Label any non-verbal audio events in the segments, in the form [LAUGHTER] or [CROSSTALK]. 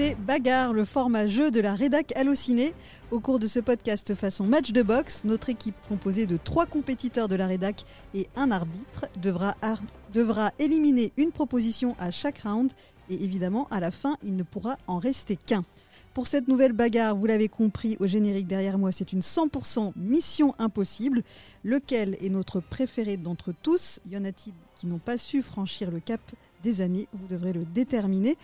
c'est Bagarre, le format jeu de la rédac Allociné. Au cours de ce podcast façon match de boxe, notre équipe composée de trois compétiteurs de la rédac et un arbitre devra, devra éliminer une proposition à chaque round et évidemment à la fin il ne pourra en rester qu'un. Pour cette nouvelle bagarre, vous l'avez compris au générique derrière moi, c'est une 100% mission impossible. Lequel est notre préféré d'entre tous? Y en a-t-il qui n'ont pas su franchir le cap? Des années Vous devrez le déterminer.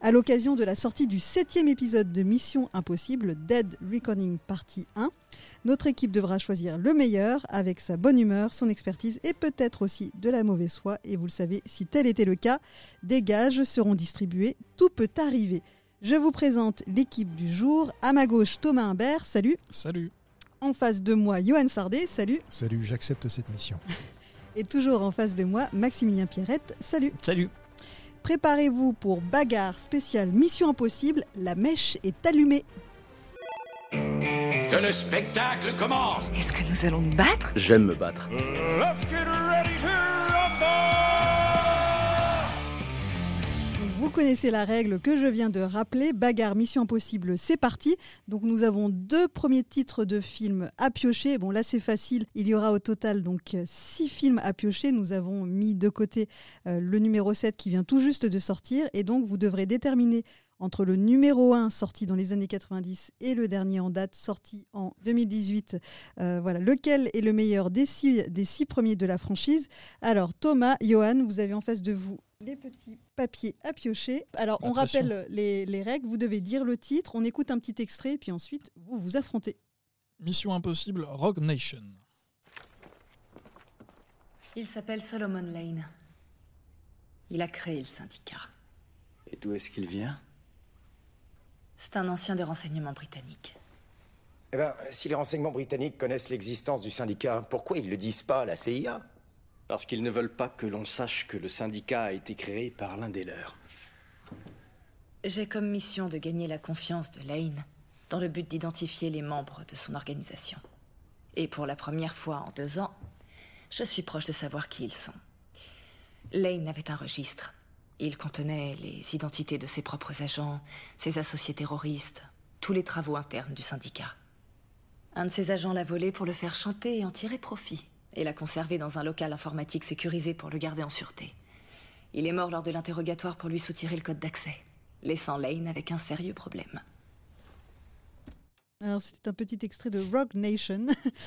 À l'occasion de la sortie du septième épisode de Mission Impossible, Dead Reckoning Partie 1, notre équipe devra choisir le meilleur avec sa bonne humeur, son expertise et peut-être aussi de la mauvaise foi. Et vous le savez, si tel était le cas, des gages seront distribués. Tout peut arriver. Je vous présente l'équipe du jour. À ma gauche, Thomas Imbert, salut. Salut. En face de moi, Johan Sardet, salut. Salut, j'accepte cette mission. Et toujours en face de moi, Maximilien Pierrette, salut. Salut. Préparez-vous pour bagarre spéciale Mission Impossible, la mèche est allumée. Que le spectacle commence Est-ce que nous allons nous battre? J'aime me battre. Let's get ready to Vous connaissez la règle que je viens de rappeler. Bagarre, Mission Impossible, c'est parti. Donc nous avons deux premiers titres de films à piocher. Bon là c'est facile. Il y aura au total donc six films à piocher. Nous avons mis de côté euh, le numéro 7 qui vient tout juste de sortir. Et donc vous devrez déterminer entre le numéro 1 sorti dans les années 90 et le dernier en date sorti en 2018. Euh, voilà, lequel est le meilleur des six, des six premiers de la franchise? Alors Thomas, Johan, vous avez en face de vous les petits papiers à piocher. Alors, on rappelle les, règles. Vous devez dire le titre, on écoute un petit extrait, puis ensuite, vous vous affrontez. Mission Impossible Rogue Nation. Il s'appelle Solomon Lane. Il a créé le syndicat. Et d'où est-ce qu'il vient? C'est un ancien des renseignements britanniques. Eh bien, si les renseignements britanniques connaissent l'existence du syndicat, pourquoi ils ne le disent pas à la CIA parce qu'ils ne veulent pas que l'on sache que le syndicat a été créé par l'un des leurs. J'ai comme mission de gagner la confiance de Lane dans le but d'identifier les membres de son organisation. Et pour la première fois en deux ans, je suis proche de savoir qui ils sont. Lane avait un registre. Il contenait les identités de ses propres agents, ses associés terroristes, tous les travaux internes du syndicat. Un de ses agents l'a volé pour le faire chanter et en tirer profit et l'a conservé dans un local informatique sécurisé pour le garder en sûreté. Il est mort lors de l'interrogatoire pour lui soutirer le code d'accès, laissant Lane avec un sérieux problème. Alors, c'était un petit extrait de Rogue Nation.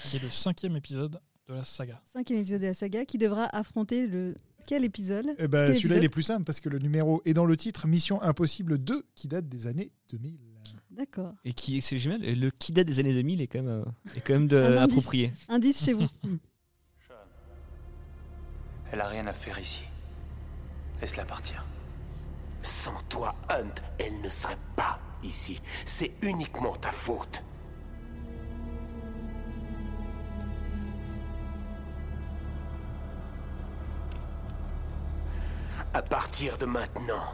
Qui est le cinquième épisode de la saga. Cinquième épisode de la saga qui devra affronter le. Quel épisode? Eh ben, Celui-là, il est plus simple parce que le numéro est dans le titre Mission Impossible 2 qui date des années 2000. D'accord. Et qui, c'est génial, le qui date des années 2000 est quand même, euh, est quand même [LAUGHS] de, approprié. Indice chez vous. [LAUGHS] Elle a rien à faire ici. Laisse-la partir. Sans toi, Hunt, elle ne serait pas ici. C'est uniquement ta faute. À partir de maintenant,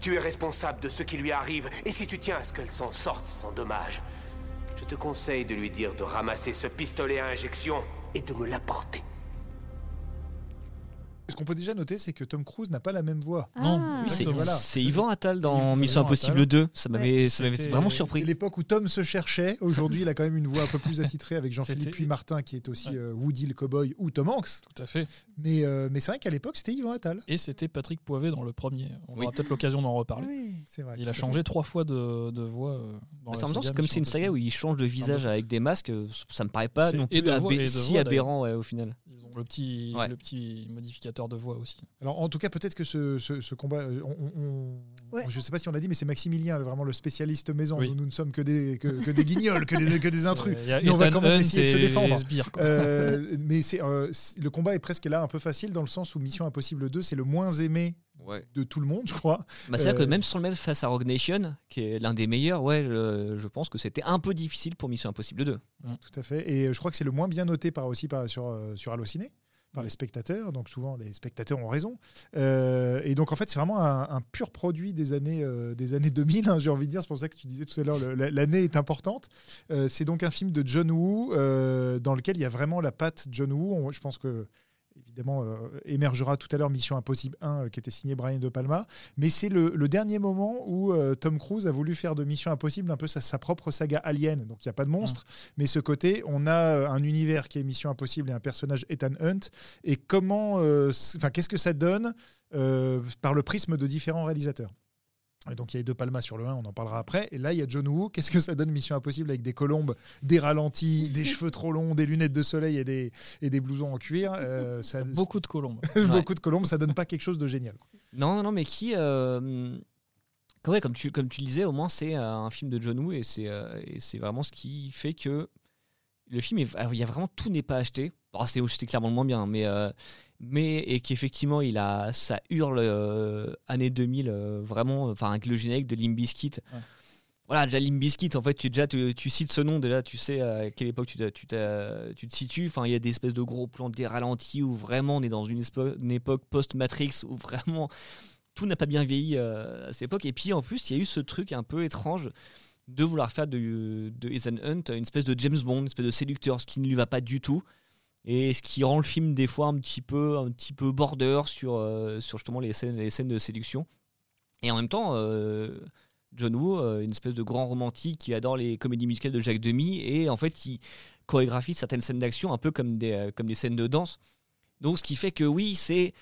tu es responsable de ce qui lui arrive, et si tu tiens à ce qu'elle s'en sorte sans dommage, je te conseille de lui dire de ramasser ce pistolet à injection et de me l'apporter. Ce qu'on peut déjà noter, c'est que Tom Cruise n'a pas la même voix. Ah. Non, c'est Yvan Attal dans Mission Impossible 2. Ça m'avait vraiment surpris. L'époque où Tom se cherchait, aujourd'hui, il a quand même une voix un peu plus attitrée avec Jean-Philippe Puy Martin, qui est aussi euh, Woody le cowboy ou Tom Hanks. Tout à fait. Mais, euh, mais c'est vrai qu'à l'époque, c'était Yvan Attal. Et c'était Patrick Poivet dans le premier. On aura peut-être l'occasion d'en reparler. Vrai. Il a changé trois fois de, de voix. Euh, dans bah, comme c'est une saga où il change de visage avec des masques. Ça me paraît pas non plus si aberrant au final. Ils ont le petit modificateur de voix aussi. Alors, en tout cas, peut-être que ce, ce, combat, euh, je ne sais pas si on l'a dit, mais c'est Maximilien, vraiment le spécialiste maison. Nous, ne sommes que des, que, des guignols, que, des, que des [LAUGHS] intrus. mais on va quand même essayer de se défendre. Euh, mais c'est, euh, le combat est presque là un peu facile dans le sens où Mission Impossible 2, c'est le moins aimé de tout le monde, je crois. Bah, C'est-à-dire que même sur le même face à Rogue Nation, qui est l'un des meilleurs, ouais, je, pense que c'était un peu difficile pour Mission Impossible 2. Tout à fait. Et je crois que c'est le moins bien noté par aussi par, sur, sur Allociné par les spectateurs, donc souvent les spectateurs ont raison. Euh, et donc en fait c'est vraiment un, pur produit des années, euh, des années 2000, hein, j'ai envie de dire, c'est pour ça que tu disais tout à l'heure, l'année est importante. Euh, c'est donc un film de John Woo dans lequel il y a vraiment la patte John Woo, je pense que évidemment émergera tout à l'heure Mission Impossible 1 qui était signé Brian De Palma. Mais c'est le, dernier moment où Tom Cruise a voulu faire de Mission Impossible un peu sa, propre saga Alien. Donc il n'y a pas de monstre, mais ce côté, on a un univers qui est Mission Impossible et un personnage Ethan Hunt. Et comment, enfin, qu'est-ce que ça donne par le prisme de différents réalisateurs? Et donc il y a deux Palmas sur le 1, on en parlera après. Et là, il y a John Woo. Qu'est-ce que ça donne Mission Impossible avec des colombes, des ralentis, des [LAUGHS] cheveux trop longs, des lunettes de soleil et des, et des blousons en cuir euh, ça, [LAUGHS] Beaucoup de colombes. [LAUGHS] Beaucoup de colombes, ça donne pas quelque chose de génial. Non, non, mais qui. Euh... comme, tu, comme tu le disais, au moins c'est euh, un film de John Woo et c'est euh, vraiment ce qui fait que le film, il y a vraiment tout n'est pas acheté. c'est clairement le moins bien, mais mais et qu'effectivement il a ça hurle euh, année 2000 euh, vraiment enfin avec le générique de Limbiskit voilà déjà Limbiskit en fait tu déjà tu, cites ce nom déjà tu sais à quelle époque tu, tu, tu te situes. Enfin il y a des espèces de gros plans des ralentis où vraiment on est dans une, époque post Matrix où vraiment tout n'a pas bien vieilli euh, à cette époque. Et puis en plus il y a eu ce truc un peu étrange de vouloir faire de, de Ethan Hunt une espèce de James Bond une espèce de séducteur ce qui ne lui va pas du tout et ce qui rend le film des fois un petit peu un petit peu border sur euh, sur justement les scènes les scènes de séduction. Et en même temps euh, John Woo euh, une espèce de grand romantique qui adore les comédies musicales de Jacques Demy et en fait qui chorégraphie certaines scènes d'action un peu comme des comme des scènes de danse. Donc ce qui fait que oui c'est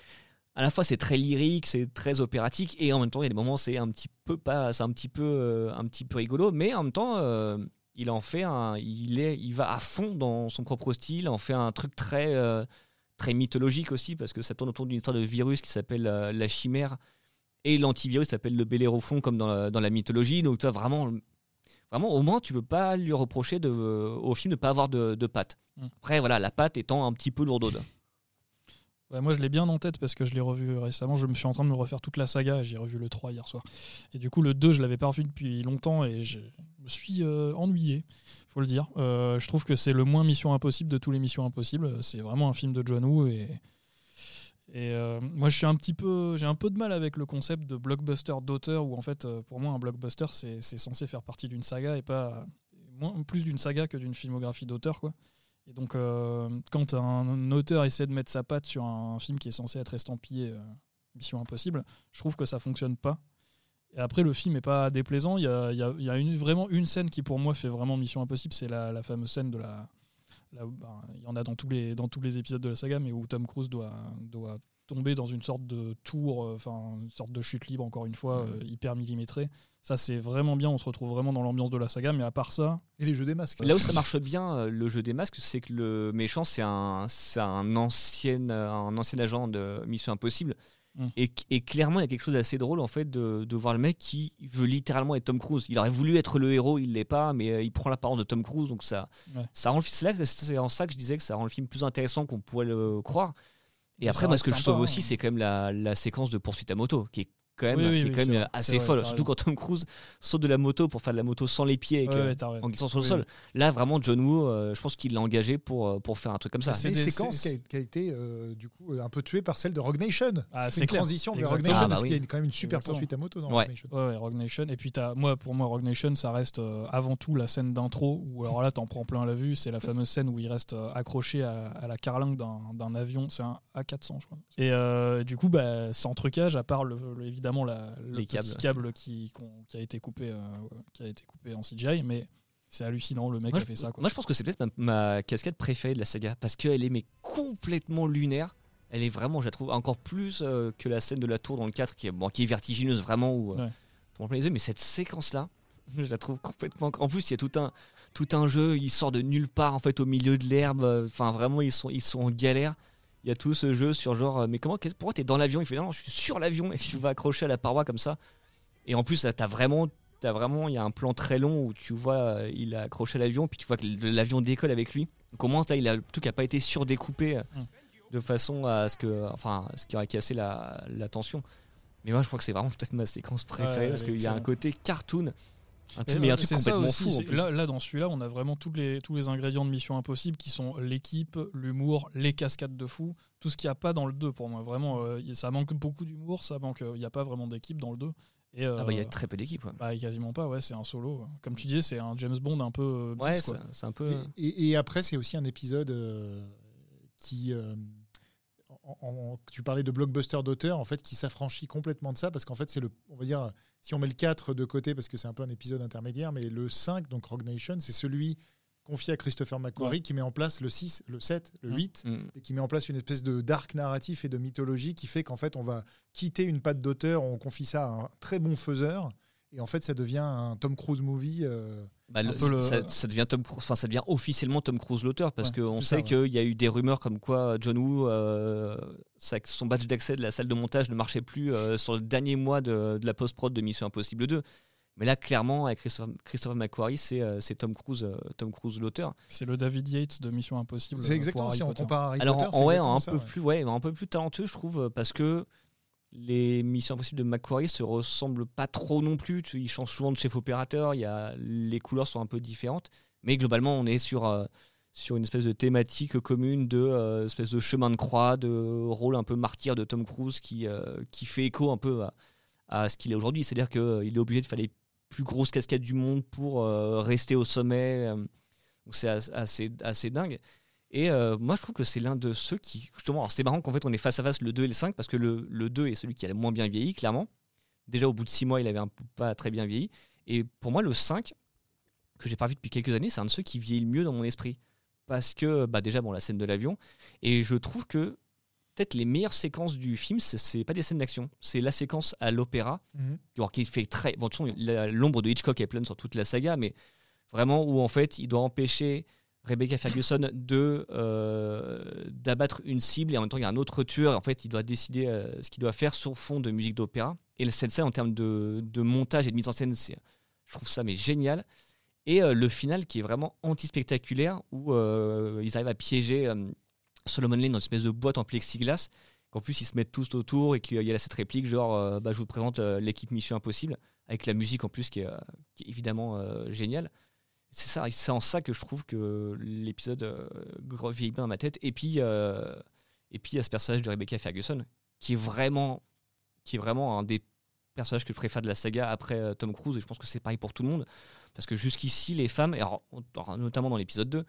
à la fois c'est très lyrique c'est très opératique et en même temps il y a des moments c'est un petit peu pas c'est un petit peu un petit peu rigolo mais en même temps il en fait un, il est, il va à fond dans son propre style, en fait un truc très, euh, très mythologique aussi parce que ça tourne autour d'une histoire de virus qui s'appelle euh, la chimère et l'antivirus s'appelle le bellérophon comme dans la, dans la mythologie. Donc toi vraiment, vraiment au moins tu peux pas lui reprocher de, au film de pas avoir de, de patte. Mm. Après voilà, la patte étant un petit peu moi, je l'ai bien en tête parce que je l'ai revu récemment. Je me suis en train de me refaire toute la saga. J'ai revu le 3 hier soir. Et du coup, le 2, je l'avais pas revu depuis longtemps et je me suis euh, ennuyé, faut le dire. Euh, je trouve que c'est le moins Mission Impossible de tous les Missions Impossibles. C'est vraiment un film de John Woo et. Et euh, moi, je suis un petit peu, j'ai un peu de mal avec le concept de blockbuster d'auteur, où en fait, pour moi, un blockbuster, c'est censé faire partie d'une saga et pas plus d'une saga que d'une filmographie d'auteur, quoi. Et donc, euh, quand un, auteur essaie de mettre sa patte sur un film qui est censé être estampillé euh, Mission Impossible, je trouve que ça fonctionne pas. Et après, le film est pas déplaisant. Il y a, y a, y a une, vraiment une scène qui, pour moi, fait vraiment Mission Impossible. C'est la, la, fameuse scène de la. Ben, il y en a dans tous, les, dans tous les épisodes de la saga, mais où Tom Cruise doit, doit tomber dans une sorte de tour, euh, enfin, une sorte de chute libre, encore une fois, hyper millimétrée. Ça, c'est vraiment bien. On se retrouve vraiment dans l'ambiance de la saga. Mais à part ça. Et les jeux des masques. Là où ça marche bien, euh, le jeu des masques, c'est que le méchant, c'est un, un, ancien, un ancien agent de Mission Impossible. Mm. Et, clairement, il y a quelque chose d'assez drôle en fait de, de, voir le mec qui veut littéralement être Tom Cruise. Il aurait voulu être le héros, il l'est pas, mais euh, il prend la parole de Tom Cruise, donc ça, ça rend c'est en ça que je disais que ça rend le film plus intéressant qu'on pourrait le croire. Et après, moi, ce que je sauve aussi, hein. c'est quand même la, la, séquence de poursuite à moto, qui est quand même, qui est quand même assez folle. Surtout quand Tom Cruise saute de la moto pour faire de la moto sans les pieds en glissant sur le sol. Là, vraiment, John Woo, euh, je pense qu'il l'a engagé pour, euh, pour faire un truc comme ça. C'est une séquence qui a, été euh, du coup un peu tuée par celle de Rogue Nation. Ah, c'est une transition vers Rogue Nation ah, bah parce qu'il y a quand même une super poursuite à moto dans Rogue Nation. Ouais, Rogue Nation. Et puis, as, moi, pour moi, Rogue Nation, ça reste avant tout la scène d'intro où alors là, t'en prends plein la vue. C'est la fameuse scène où il reste accroché à, la carlingue d'un avion. C'est un A400, je crois. Et du coup, bah, sans trucage, à part évidemment la, câble qui, qui, a été coupé, euh, qui a été coupé en CGI, mais c'est hallucinant le mec a fait ça. Moi je pense que c'est peut-être ma, casquette préférée de la saga parce qu'elle est mais complètement lunaire. Elle est vraiment, je la trouve encore plus euh, que la scène de la tour dans le 4 qui est, bon, qui est vertigineuse vraiment où euh, les yeux, mais cette séquence là, [LAUGHS] je la trouve complètement. En plus, il y a tout un tout un jeu, il sort de nulle part en fait au milieu de l'herbe. Enfin vraiment, ils sont ils sont en galère il y a tout ce jeu sur genre, euh, mais comment, pourquoi t'es dans l'avion? Il fait non, je suis sur l'avion et tu vas accrocher à la paroi comme ça. Et en plus, t'as vraiment, as vraiment, il y a un plan très long où tu vois, euh, il a accroché à l'avion, puis tu vois que l'avion décolle avec lui. Comment il a le truc a pas été surdécoupé euh, mm. de façon à ce que, enfin, ce qui aurait cassé la, la tension. Mais moi, je crois que c'est vraiment peut-être ma séquence préférée parce qu'il y a un côté cartoon un truc, complètement fou. Là, là, dans celui-là, on a vraiment tous les, tous les ingrédients de Mission Impossible qui sont l'équipe, l'humour, les cascades de fou, tout ce qu'il n'y a pas dans le 2 pour moi. Vraiment, euh, ça manque beaucoup d'humour, ça manque, il n'y a pas vraiment d'équipe dans le 2. Et, ah bah il y a euh, très peu d'équipe. Bah, quasiment pas, ouais, c'est un solo. Comme tu disais, c'est un James Bond un peu. Euh, ouais, c'est un peu. Et, et après, c'est aussi un épisode qui tu parlais de blockbuster d'auteur, en fait, qui s'affranchit complètement de ça, parce qu'en fait, c'est le, on va dire, si on met le 4 de côté, parce que c'est un peu un épisode intermédiaire, mais le 5, donc Rogue Nation, c'est celui confié à Christopher McQuarrie qui met en place le 6, le 7, le 8, mm. mm. et qui met en place une espèce de dark narratif et de mythologie qui fait qu'en fait, on va quitter une patte d'auteur, on confie ça à un très bon faiseur, et en fait, ça devient un Tom Cruise movie. Euh, bah, ça, devient Tom enfin, ça devient officiellement Tom Cruise l'auteur parce qu'on sait qu'il y a eu des rumeurs comme quoi John Woo, euh, son badge d'accès de la salle de montage ne marchait plus euh, sur le dernier mois de, la post-prod de Mission Impossible 2. Mais là, clairement, avec Christopher, McQuarrie, c'est Tom Cruise, Tom Cruise l'auteur. C'est le David Yates de Mission Impossible. C'est exactement si on compare à Harry Alors, Potter. En, un, peu plus, ouais, un peu plus talentueux, je trouve, parce que les missions impossibles de McQuarrie se ressemblent pas trop non plus. Ils changent souvent de chef opérateur, il y a, les couleurs sont un peu différentes. Mais globalement, on est sur, euh, sur une espèce de thématique commune de euh, espèce de chemin de croix, de rôle un peu martyr de Tom Cruise qui, euh, qui fait écho un peu à, ce qu'il est aujourd'hui. C'est-à-dire qu'il est obligé de faire les plus grosses cascades du monde pour rester au sommet. c'est assez, assez dingue. Et euh, moi, je trouve que c'est l'un de ceux qui. Justement, c'est marrant qu'en fait, on est face à face le 2 et le 5, parce que le, le 2 est celui qui a le moins bien vieilli, clairement. Déjà, au bout de 6 mois, il avait un peu pas très bien vieilli. Et pour moi, le 5, que j'ai pas vu depuis quelques années, c'est un de ceux qui vieillit le mieux dans mon esprit. Parce que, bah, déjà, bon, la scène de l'avion. Et je trouve que peut-être les meilleures séquences du film, c'est pas des scènes d'action. C'est la séquence à l'opéra, mhm. qui fait très. Bon, l'ombre de Hitchcock est pleine sur toute la saga, mais vraiment où en fait, il doit empêcher Rebecca Ferguson de euh, d'abattre une cible et en même temps il y a un autre tueur. En fait il doit décider euh, ce qu'il doit faire sur fond de musique d'opéra. Et cette scène en termes de, montage et de mise en scène c'est je trouve ça mais génial. Et euh, le final qui est vraiment anti-spectaculaire où ils arrivent à piéger Solomon Lane dans une espèce de boîte en plexiglas qu'en plus ils se mettent tous autour et qu'il y a cette réplique genre bah, je vous présente l'équipe Mission Impossible avec la musique en plus qui est évidemment géniale c'est ça, c'est en ça que je trouve que l'épisode euh, vieillit bien dans ma tête. Et puis, euh, et puis il y a ce personnage de Rebecca Ferguson qui est vraiment, qui est vraiment un des personnages que je préfère de la saga après euh, Tom Cruise. Et je pense que c'est pareil pour tout le monde, parce que jusqu'ici les femmes, notamment dans l'épisode 2,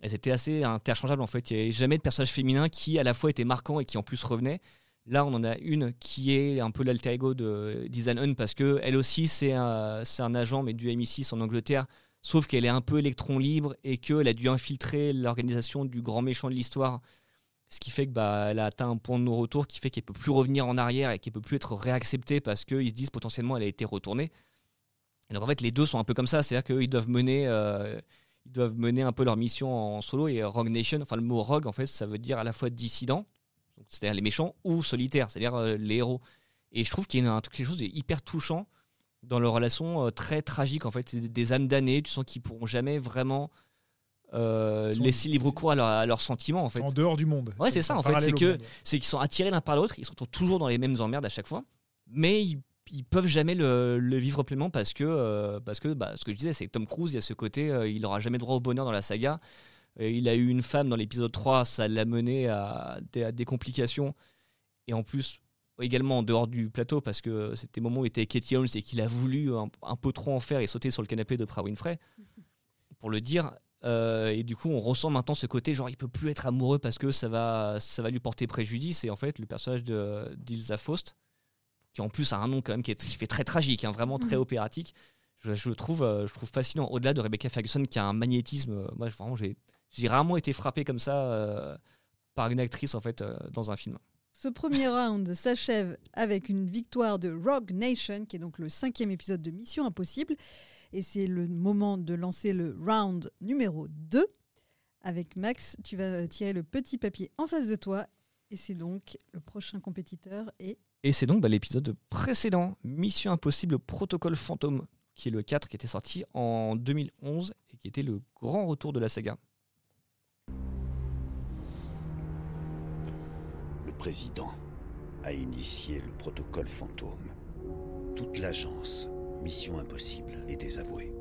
elles étaient assez interchangeables en fait. Il n'y avait jamais de personnage féminin qui à la fois était marquant et qui en plus revenait. Là, on en a une qui est un peu l'alter ego de Dizan Hun parce que elle aussi c'est un, un agent mais du MI6 en Angleterre sauf qu'elle est un peu électron libre et qu'elle a dû infiltrer l'organisation du grand méchant de l'histoire, ce qui fait que bah, elle a atteint un point de non-retour qui fait qu'elle peut plus revenir en arrière et qu'elle peut plus être réacceptée parce qu'ils se disent potentiellement elle a été retournée. Et donc en fait les deux sont un peu comme ça, c'est-à-dire qu'ils doivent mener euh, ils doivent mener un peu leur mission en solo et Rogue Nation, enfin le mot Rogue en fait ça veut dire à la fois dissident, c'est-à-dire les méchants, ou solitaires, c'est-à-dire euh, les héros. Et je trouve qu'il y a quelque chose d'hyper touchant dans leur relation euh, très tragique en fait. C'est des âmes damnées, tu sens qu'ils pourront jamais vraiment euh, laisser libre cours à, leurs sentiments en fait. en dehors du monde. Ouais, c'est ça en fait. C'est que c'est qu'ils sont attirés l'un par l'autre, ils sont toujours dans les mêmes emmerdes à chaque fois, mais ils, ils peuvent jamais le, vivre pleinement parce que euh, parce que bah, ce que je disais, c'est que Tom Cruise, il y a ce côté, il n'aura jamais droit au bonheur dans la saga. il a eu une femme dans l'épisode 3, ça l'a mené à des, à des complications. Et en plus, également en dehors du plateau parce que c'était le moment où il était avec Katie Holmes et qu'il a voulu un, peu trop en faire et sauter sur le canapé de Oprah Winfrey. [LAUGHS] Pour le dire euh, et du coup on ressent maintenant ce côté genre il peut plus être amoureux parce que ça va ça va lui porter préjudice. Et en fait le personnage de d'Ilsa Faust qui en plus a un nom quand même qui, est, fait très tragique hein, vraiment très mhm. opératique je, le trouve euh, je trouve fascinant. Au-delà de Rebecca Ferguson qui a un magnétisme euh, moi vraiment j'ai j'ai rarement été frappé comme ça par une actrice en fait dans un film ce premier round [LAUGHS] s'achève avec une victoire de Rogue Nation, qui est donc le cinquième épisode de Mission Impossible. Et c'est le moment de lancer le round numéro 2. Avec Max, tu vas tirer le petit papier en face de toi. Et c'est donc le prochain compétiteur. Et, c'est donc bah, l'épisode précédent, Mission Impossible Protocole Fantôme, qui est le 4 qui était sorti en 2011 et qui était le grand retour de la saga. Président a initié le protocole fantôme. Toute l'agence, mission impossible, est désavouée.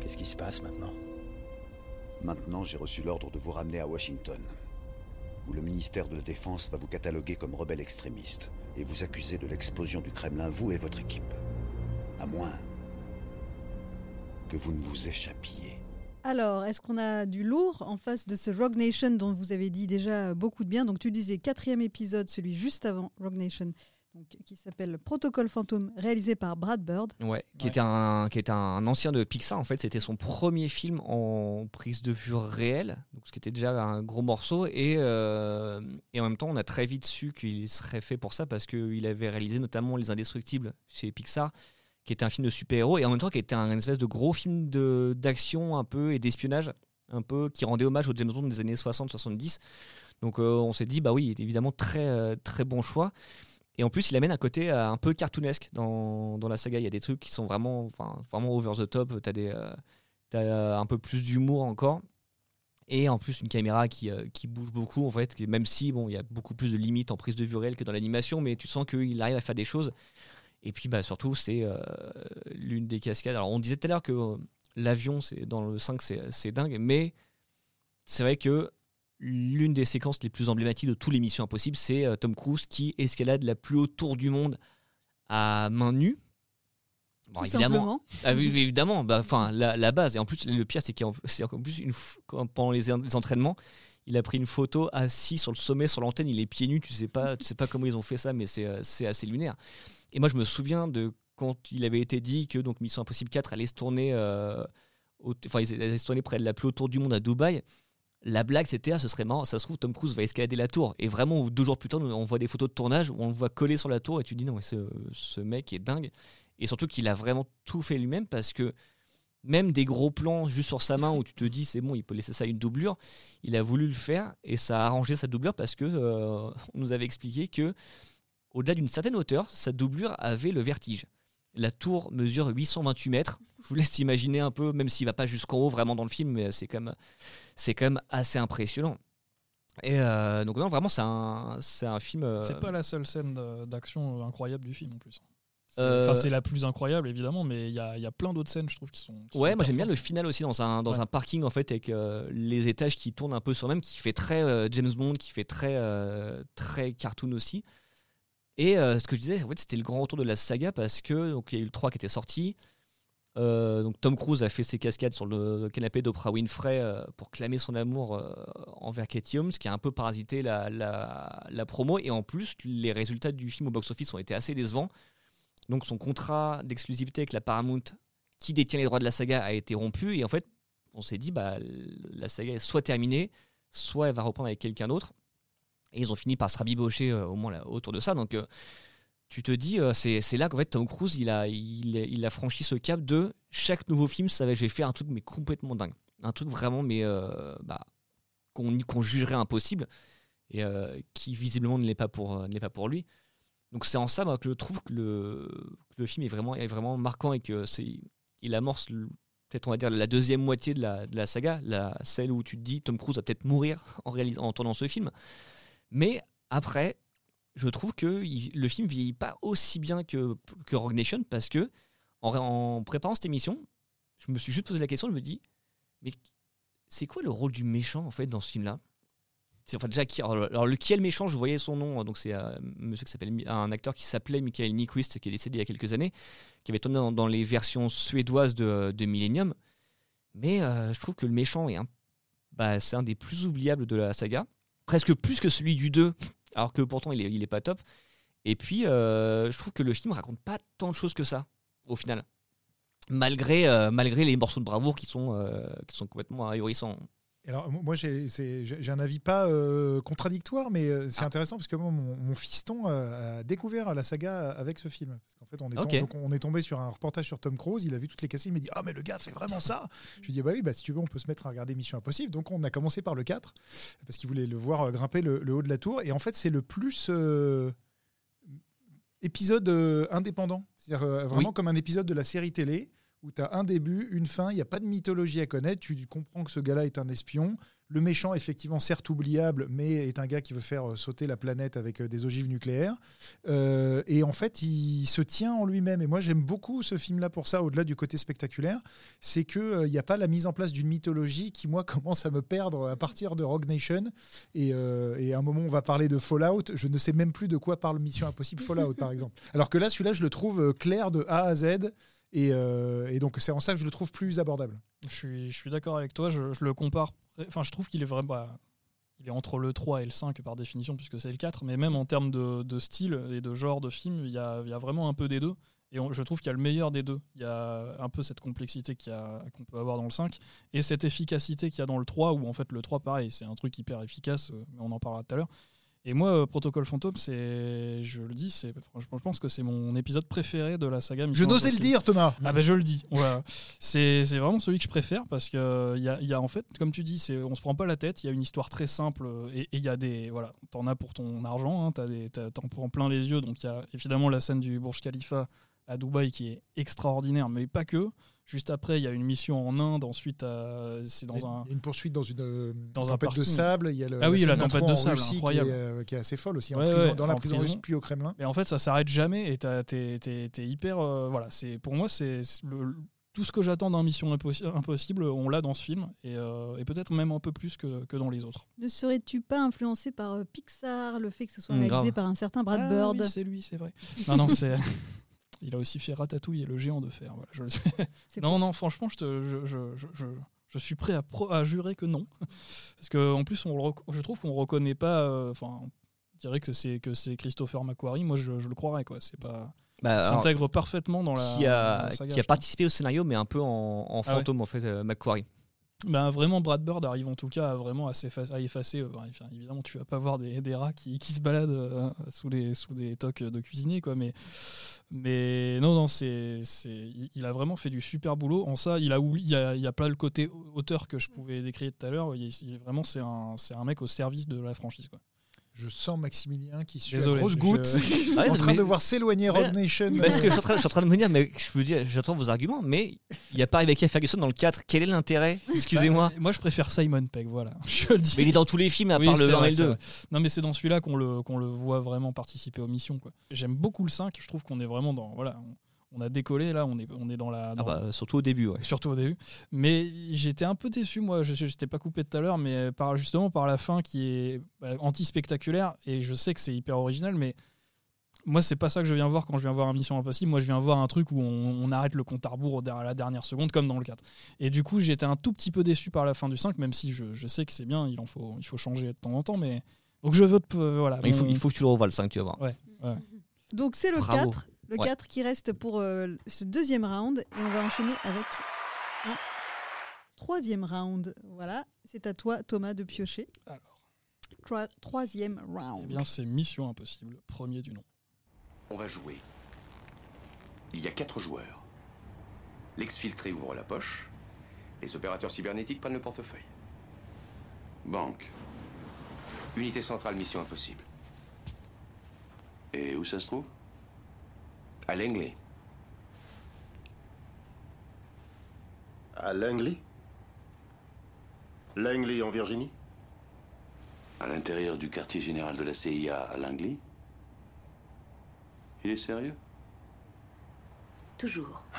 Qu'est-ce qui se passe maintenant? Maintenant, j'ai reçu l'ordre de vous ramener à Washington, où le ministère de la Défense va vous cataloguer comme rebelle extrémiste et vous accuser de l'explosion du Kremlin, vous et votre équipe. À moins que vous ne vous échappiez. Alors, est-ce qu'on a du lourd en face de ce Rogue Nation dont vous avez dit déjà beaucoup de bien? Donc, tu disais quatrième épisode, celui juste avant Rogue Nation, qui s'appelle Protocole Fantôme, réalisé par Brad Bird. Ouais, qui, Était un, qui était un ancien de Pixar en fait. C'était son premier film en prise de vue réelle, donc ce qui était déjà un gros morceau. Et, euh, et en même temps, on a très vite su qu'il serait fait pour ça parce qu'il avait réalisé notamment Les Indestructibles chez Pixar qui était un film de super-héros et en même temps qui était un espèce de gros film d'action un peu et d'espionnage un peu qui rendait hommage au James Bond des années 60-70. Donc euh, on s'est dit bah oui, évidemment très euh, très bon choix. Et en plus, il amène un côté euh, un peu cartoonesque dans, dans, la saga. Il y a des trucs qui sont vraiment, vraiment over the top. Tu as, des, as un peu plus d'humour encore. Et en plus, une caméra qui, qui, bouge beaucoup, en fait, même si bon, il y a beaucoup plus de limites en prise de vue réelle que dans l'animation, mais tu sens qu'il arrive à faire des choses et puis bah, surtout, c'est euh, l'une des cascades. Alors on disait tout à l'heure que euh, l'avion, c'est dans le 5, c'est dingue, mais c'est vrai que l'une des séquences les plus emblématiques de toutes les missions impossibles, c'est euh, Tom Cruise qui escalade la plus haute tour du monde à main nue. Bon, évidemment, ah, évidemment, bah, enfin la, la, base. Et en plus, le pire, c'est qu'en plus, une, pendant les, les, entraînements, il a pris une photo assis sur le sommet, sur l'antenne, il est pieds nus. Tu sais pas, tu sais pas comment ils ont fait ça, mais c'est assez lunaire. Et moi, je me souviens de quand il avait été dit que donc Mission Impossible 4 allait se tourner, euh, enfin, allait se tourner près de la plus haute tour du monde à Dubaï. La blague, c'était, ah, ce serait marrant, ça se trouve, Tom Cruise va escalader la tour. Et vraiment, deux jours plus tard, on voit des photos de tournage où on le voit coller sur la tour et tu dis, non, mais ce, mec est dingue. Et surtout qu'il a vraiment tout fait lui-même parce que même des gros plans juste sur sa main où tu te dis c'est bon, il peut laisser ça une doublure, il a voulu le faire et ça a arrangé sa doublure parce que euh, [LAUGHS] on nous avait expliqué que au-delà d'une certaine hauteur, sa doublure avait le vertige. La tour mesure 828 mètres. Je vous laisse imaginer un peu, même s'il va pas jusqu'en haut vraiment dans le film, mais c'est quand même, c'est quand même assez impressionnant. Et euh, donc non, vraiment, c'est un, film. Euh, c'est pas la seule scène d'action incroyable du film en plus. Enfin, c'est la plus incroyable évidemment, mais il y a, y a, plein d'autres scènes, je trouve, qui sont. ouais, moi j'aime bien le final aussi dans un dans un parking en fait avec les étages qui tournent un peu sur même, qui fait très James Bond, qui fait très très cartoon aussi. Et euh, ce que je disais, en c'était le grand retour de la saga parce que il y a eu le 3 qui était sorti. Euh, Tom Cruise a fait ses cascades sur le canapé d'Oprah Winfrey euh, pour clamer son amour envers Katie Holmes, qui a un peu parasité la, la, promo. Et en plus, les résultats du film au box-office ont été assez décevants. Donc son contrat d'exclusivité avec la Paramount, qui détient les droits de la saga, a été rompu. Et en fait, on s'est dit, bah, la saga est soit terminée, soit elle va reprendre avec quelqu'un d'autre. Et ils ont fini par se rabibocher euh, au moins autour de ça. Donc euh, tu te dis, euh, c'est, là qu'en fait Tom Cruise, il a, franchi ce cap de chaque nouveau film, ça va, je vais faire un truc mais complètement dingue. Un truc vraiment, mais bah, qu'on, jugerait impossible et qui visiblement ne l'est pas pour, pas pour lui. Donc c'est en ça que je trouve que le, film est vraiment, est vraiment marquant et que c'est, il amorce peut-être on va dire la deuxième moitié de la, saga, la, celle où tu te dis Tom Cruise va peut-être mourir [LAUGHS] en, en tournant ce film. Mais après, je trouve que le film vieillit pas aussi bien que, que Rogue Nation parce que en, préparant cette émission, je me suis juste posé la question, je me dis, mais c'est quoi le rôle du méchant en fait dans ce film-là? Enfin déjà qui alors, le méchant? Je voyais son nom donc c'est s'appelle un acteur qui s'appelait Michael Nyquist qui est décédé il y a quelques années qui avait tourné dans, les versions suédoises de, Millennium. Mais euh, je trouve que le méchant est bah, c'est un des plus oubliables de la saga presque plus que celui du 2, alors que pourtant il est, pas top. Et puis, euh, je trouve que le film raconte pas tant de choses que ça, au final. Malgré, euh, les morceaux de bravoure qui sont, euh, qui sont complètement ahurissants. Alors, moi, j'ai un avis pas euh, contradictoire, mais euh, c'est ah. intéressant parce que mon, fiston a découvert la saga avec ce film. Parce qu'en fait, on est, on est tombé sur un reportage sur Tom Cruise. Il a vu toutes les cassettes. Il m'a dit Ah, mais le gars fait vraiment ça Je lui ai dit Bah oui, bah, si tu veux, on peut se mettre à regarder Mission Impossible. Donc, on a commencé par le 4 parce qu'il voulait le voir euh, grimper le, haut de la tour. Et en fait, c'est le plus. épisode indépendant. C'est-à-dire vraiment comme un épisode de la série télé où tu as un début, une fin, il n'y a pas de mythologie à connaître, tu comprends que ce gars-là est un espion. Le méchant, effectivement, certes oubliable, mais est un gars qui veut faire euh, sauter la planète avec euh, des ogives nucléaires. Euh, et en fait, il se tient en lui-même. Et moi, j'aime beaucoup ce film-là pour ça, au-delà du côté spectaculaire. C'est qu'il n'y a pas la mise en place d'une mythologie qui, moi, [LAUGHS] commence à me perdre à partir de Rogue Nation. Et, et, à un moment, on va parler de Fallout. Je ne sais même plus de quoi parle Mission Impossible Fallout, par exemple. Alors que là, celui-là, je le trouve clair de A à Z. Euh, et, donc c'est en ça que je le trouve plus abordable. Je suis, d'accord avec toi. Je, le compare. Enfin, je trouve qu'il est vraiment. Bah, il est entre le 3 et le 5 par définition, puisque c'est le 4. Mais même en termes de, style et de genre de film, il y a, il y a vraiment un peu des deux. Et je trouve qu'il y a le meilleur des deux. Il y a un peu cette complexité qu'on peut avoir dans le 5 et cette efficacité qu'il y a dans le 3, où en fait le 3, pareil, c'est un truc hyper efficace, euh, mais on en parlera tout à l'heure. Et moi, euh, Protocole Fantôme, c'est, je le dis, c'est, je pense que c'est mon épisode préféré de la saga. je n'osais le dire, Thomas. Ah ben je le dis. Voilà. c'est, c'est vraiment celui que je préfère parce que il y a, y a, en fait, comme tu dis, c'est, on se prend pas la tête. Il y a une histoire très simple et il y a des, voilà, t'en as pour ton argent, hein, t'as des, t'en prends plein les yeux. Donc il y a évidemment la scène du Burj Khalifa à Dubaï qui est extraordinaire, mais pas que. Juste après, il y a une mission en Inde. Ensuite, euh, c'est dans un. une poursuite dans une euh, dans tempête un de sable. Il y a ah oui, la, tempête de sable, incroyable. Euh, qui est, assez folle aussi. dans la prison, russe, puis au Kremlin. Mais en fait, ça s'arrête jamais et t'es es, hyper. voilà, c'est pour moi, c'est tout ce que j'attends d'un Mission Impossible, on l'a dans ce film et, peut-être même un peu plus que, que dans les autres. Ne serais-tu pas influencé par Pixar, le fait que ce soit mm, réalisé par un certain Brad ah Bird oui, C'est lui, c'est vrai. non, non, c'est. [LAUGHS] Il a aussi fait Ratatouille et le géant de fer. Voilà, je le sais. Non, non, franchement, je, te, je, je, je, suis prêt à, à, jurer que non. [LAUGHS] Parce qu'en plus, on je trouve qu'on ne reconnaît pas. Euh, enfin, on dirait que c'est que c'est Christopher McQuarrie. Moi, je, le croirais. Quoi. C'est pas. Bah, s'intègre parfaitement dans la. Qui a, qui a participé au scénario, mais un peu en, en ah fantôme, en fait, euh, Macquarie. Ben vraiment, Brad Bird arrive en tout cas à vraiment à, à effacer. Euh, évidemment, tu vas pas voir des, des rats qui, se baladent euh, sous, les, sous des tocs de cuisinier, quoi. Mais, non, non, c'est, il a vraiment fait du super boulot. En ça, il a il y a, il y a pas le côté auteur que je pouvais décrire tout à l'heure. Vraiment, c'est un, un mec au service de la franchise, quoi. Je sens Maximilien qui suit la grosse goutte [LAUGHS] en train de voir s'éloigner Rogue Nation. Parce que je suis, en train, je suis en train de me dire, mais je veux dire, j'entends vos arguments, mais il n'y a pas Rebecca Ferguson dans le 4. Quel est l'intérêt? Excusez-moi. Bah, moi, je préfère Simon Pegg, voilà. [LAUGHS] Je le dis. Mais il est dans tous les films à part le 1 et le 2. Non, mais c'est dans celui-là qu'on le, qu'on le voit vraiment participer aux missions. J'aime beaucoup le 5. Je trouve qu'on est vraiment dans. Voilà, on a décollé là, on est, on est dans la. Ah bah, surtout au début, ouais. Surtout au début. Mais j'étais un peu déçu, moi. Je n'étais pas coupé tout à l'heure, mais par, justement par la fin qui est bah, anti-spectaculaire. Et je sais que c'est hyper original, mais moi, c'est pas ça que je viens voir quand je viens voir un Mission Impossible. Moi, je viens voir un truc où on, arrête le compte à rebours à la dernière seconde, comme dans le 4. Et du coup, j'étais un tout petit peu déçu par la fin du 5, même si je, je sais que c'est bien, il, en faut, il faut changer de temps en temps. Mais... Donc, je vote. Euh, voilà, il, faut, il faut que tu le revoies le 5, tu vas voir. Ouais, Donc, c'est le 4. Le 4 qui reste pour euh, ce deuxième round. Et on va enchaîner avec un troisième round. Voilà, c'est à toi, Thomas, de piocher. Alors. troisième round. Eh bien, c'est Mission Impossible, premier du nom. On va jouer. Il y a quatre joueurs. L'exfiltré ouvre la poche. Les opérateurs cybernétiques prennent le portefeuille. Banque. Unité centrale Mission Impossible. Et où ça se trouve? À Langley. À Langley Langley en Virginie? À l'intérieur du quartier général de la CIA à Langley Il est sérieux? Toujours. [LAUGHS]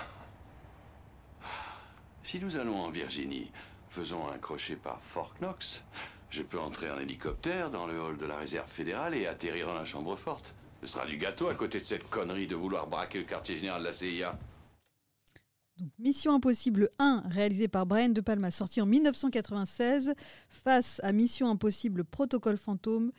Si nous allons en Virginie, faisons un crochet par Fort Knox. Je peux entrer en hélicoptère dans le hall de la réserve fédérale et atterrir dans la chambre forte. Ce sera du gâteau à côté de cette connerie de vouloir braquer le quartier général de la CIA. Mission Impossible 1, réalisé par Brian De Palma, sorti en 1996, face à Mission Impossible Protocole Fantôme,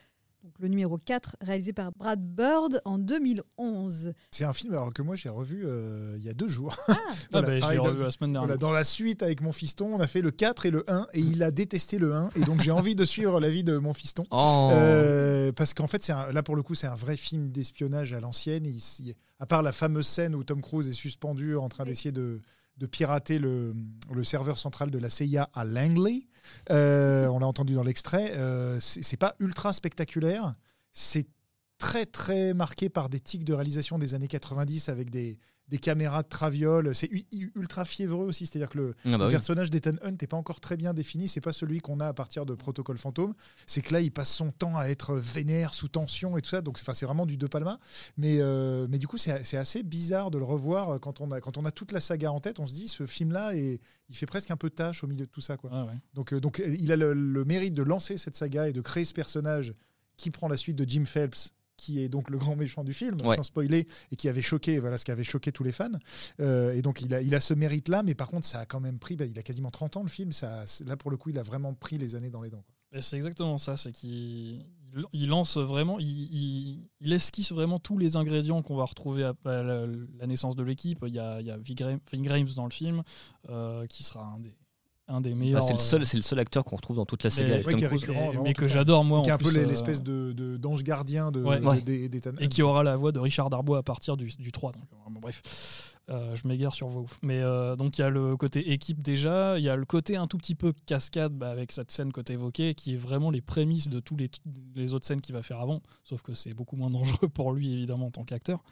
donc le numéro 4, réalisé par Brad Bird en 2011. C'est un film alors que moi j'ai revu euh, il y a deux jours. Ah, [LAUGHS] ah bah, je revu la semaine dernière. dans la suite avec mon fiston, on a fait le 4 et le 1 et il a détesté le 1 et donc j'ai envie de suivre l'avis de mon fiston. Oh. Euh, parce qu'en fait, là pour le coup, c'est un vrai film d'espionnage à l'ancienne. À part la fameuse scène où Tom Cruise est suspendu en train d'essayer de de pirater le, serveur central de la CIA à Langley. Euh, on l'a entendu dans l'extrait. Euh, c'est pas ultra spectaculaire. C'est très très marqué par des tics de réalisation des années 90 avec des, des caméras de traviole. C'est ultra fiévreux aussi, c'est-à-dire que le, ah bah personnage d'Ethan Hunt n'est pas encore très bien défini. C'est pas celui qu'on a à partir de Protocole Fantôme. C'est que là, il passe son temps à être vénère, sous tension et tout ça. Donc, c'est vraiment du De Palma. Mais, euh, mais du coup, c'est assez bizarre de le revoir quand on, a, quand on a toute la saga en tête. On se dit, ce film-là, il fait presque un peu tâche au milieu de tout ça. Quoi. Ah donc, euh, donc, il a le, le mérite de lancer cette saga et de créer ce personnage qui prend la suite de Jim Phelps qui est donc le grand méchant du film, sans spoiler, et qui avait choqué, voilà ce qui avait choqué tous les fans. Euh, et donc il a, il a ce mérite-là, mais par contre, ça a quand même pris, bah, il a quasiment 30 ans le film, ça, là pour le coup, il a vraiment pris les années dans les dents. C'est exactement ça, c'est qu'il il lance vraiment, il, il, esquisse vraiment tous les ingrédients qu'on va retrouver à, la, naissance de l'équipe. Il y a, il y a dans le film, euh, qui sera un des, un des meilleurs. Bah, c'est le seul, euh, c'est le seul acteur qu'on retrouve dans toute la série avec Tom Cruise, mais que j'adore moi. Qui est un peu l'espèce de d'ange gardien de, et qui aura la voix de Richard Darbois à partir du, du 3. Donc, bref, euh, je m'égare sur vos Mais euh, donc il y a le côté équipe déjà, il y a le côté un tout petit peu cascade bah, avec cette scène côté évoqué qui est vraiment les prémices de tous les, les autres scènes qu'il va faire avant. Sauf que c'est beaucoup moins [LAUGHS] dangereux pour lui évidemment en tant qu'acteur.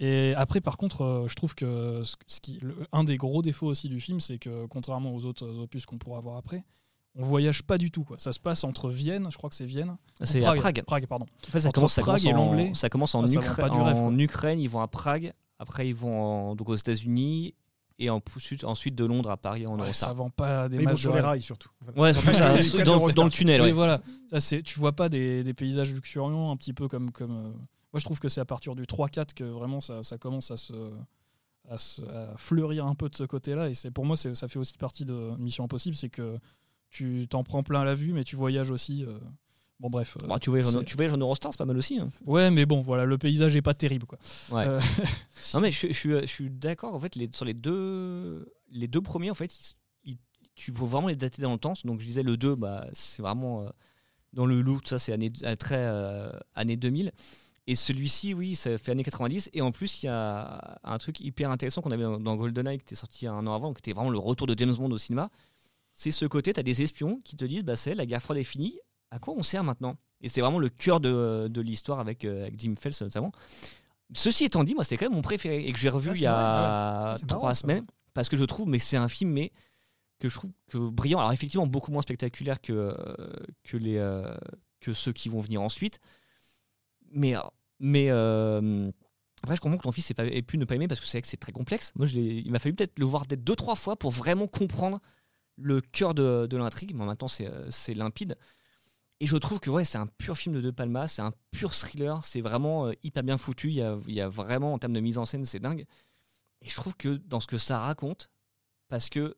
Et après, par contre, euh, je trouve que ce qui, un des gros défauts aussi du film, c'est que contrairement aux autres opus qu'on pourra voir après, on voyage pas du tout. Quoi. Ça se passe entre Vienne, je crois que c'est Vienne. C'est Prague. Prague. Prague. pardon. ça, commence, Prague et l'anglais. Ça commence en, en Ukraine, ils vont à Prague. Après, ils vont donc aux États-Unis et ensuite, ensuite de Londres à Paris en ouais, Ça vend pas des Ils vont sur les rails surtout. Ouais, dans, dans, le tunnel. Oui, voilà. Ça, tu vois pas des, des, paysages luxuriants un petit peu comme. comme euh, moi, je trouve que c'est à partir du 3-4 que vraiment ça, ça, commence à se, à se fleurir un peu de ce côté-là. Et c'est pour moi, ça fait aussi partie de Mission Impossible c'est que tu t'en prends plein la vue, mais tu voyages aussi. Euh, Bon, bref. Euh, bah, tu, voyages en, tu voyages en Eurostar, c'est pas mal aussi. Hein. Ouais, mais bon, voilà, le paysage est pas terrible. Quoi. Ouais. Euh, [LAUGHS] non, mais je, je, je suis d'accord. En fait, les, sur les deux, les deux premiers, en fait, tu faut vraiment les dater dans le temps. Donc, je disais, le 2, bah, c'est vraiment euh, dans le look, ça, c'est année, très année 2000. Et celui-ci, oui, ça fait années 90. Et en plus, il y a un truc hyper intéressant qu'on avait dans, GoldenEye, qui était sorti un an avant, qui était vraiment le retour de James Bond au cinéma. C'est ce côté, tu as des espions qui te disent, bah, c'est la guerre froide est finie à quoi on sert maintenant? Et c'est vraiment le cœur de, de l'histoire avec, euh, avec, Jim Fels notamment. Ceci étant dit, moi, c'est quand même mon préféré et que j'ai revu ah, il y a trois semaines parce que je trouve, mais c'est un film, mais que je trouve que brillant. Alors effectivement, beaucoup moins spectaculaire que euh, que les euh, que ceux qui vont venir ensuite. Mais mais après, je comprends que ton fils ait, pu ne pas aimer parce que c'est que c'est très complexe. Moi, il m'a fallu peut-être le voir deux trois fois pour vraiment comprendre le cœur de, de l'intrigue. Mais maintenant, c'est limpide. Et je trouve que ouais, c'est un pur film de De Palma, c'est un pur thriller, c'est vraiment euh, hyper bien foutu. Il y, a, il y, a, vraiment, en termes de mise en scène, c'est dingue. Et je trouve que dans ce que ça raconte, parce que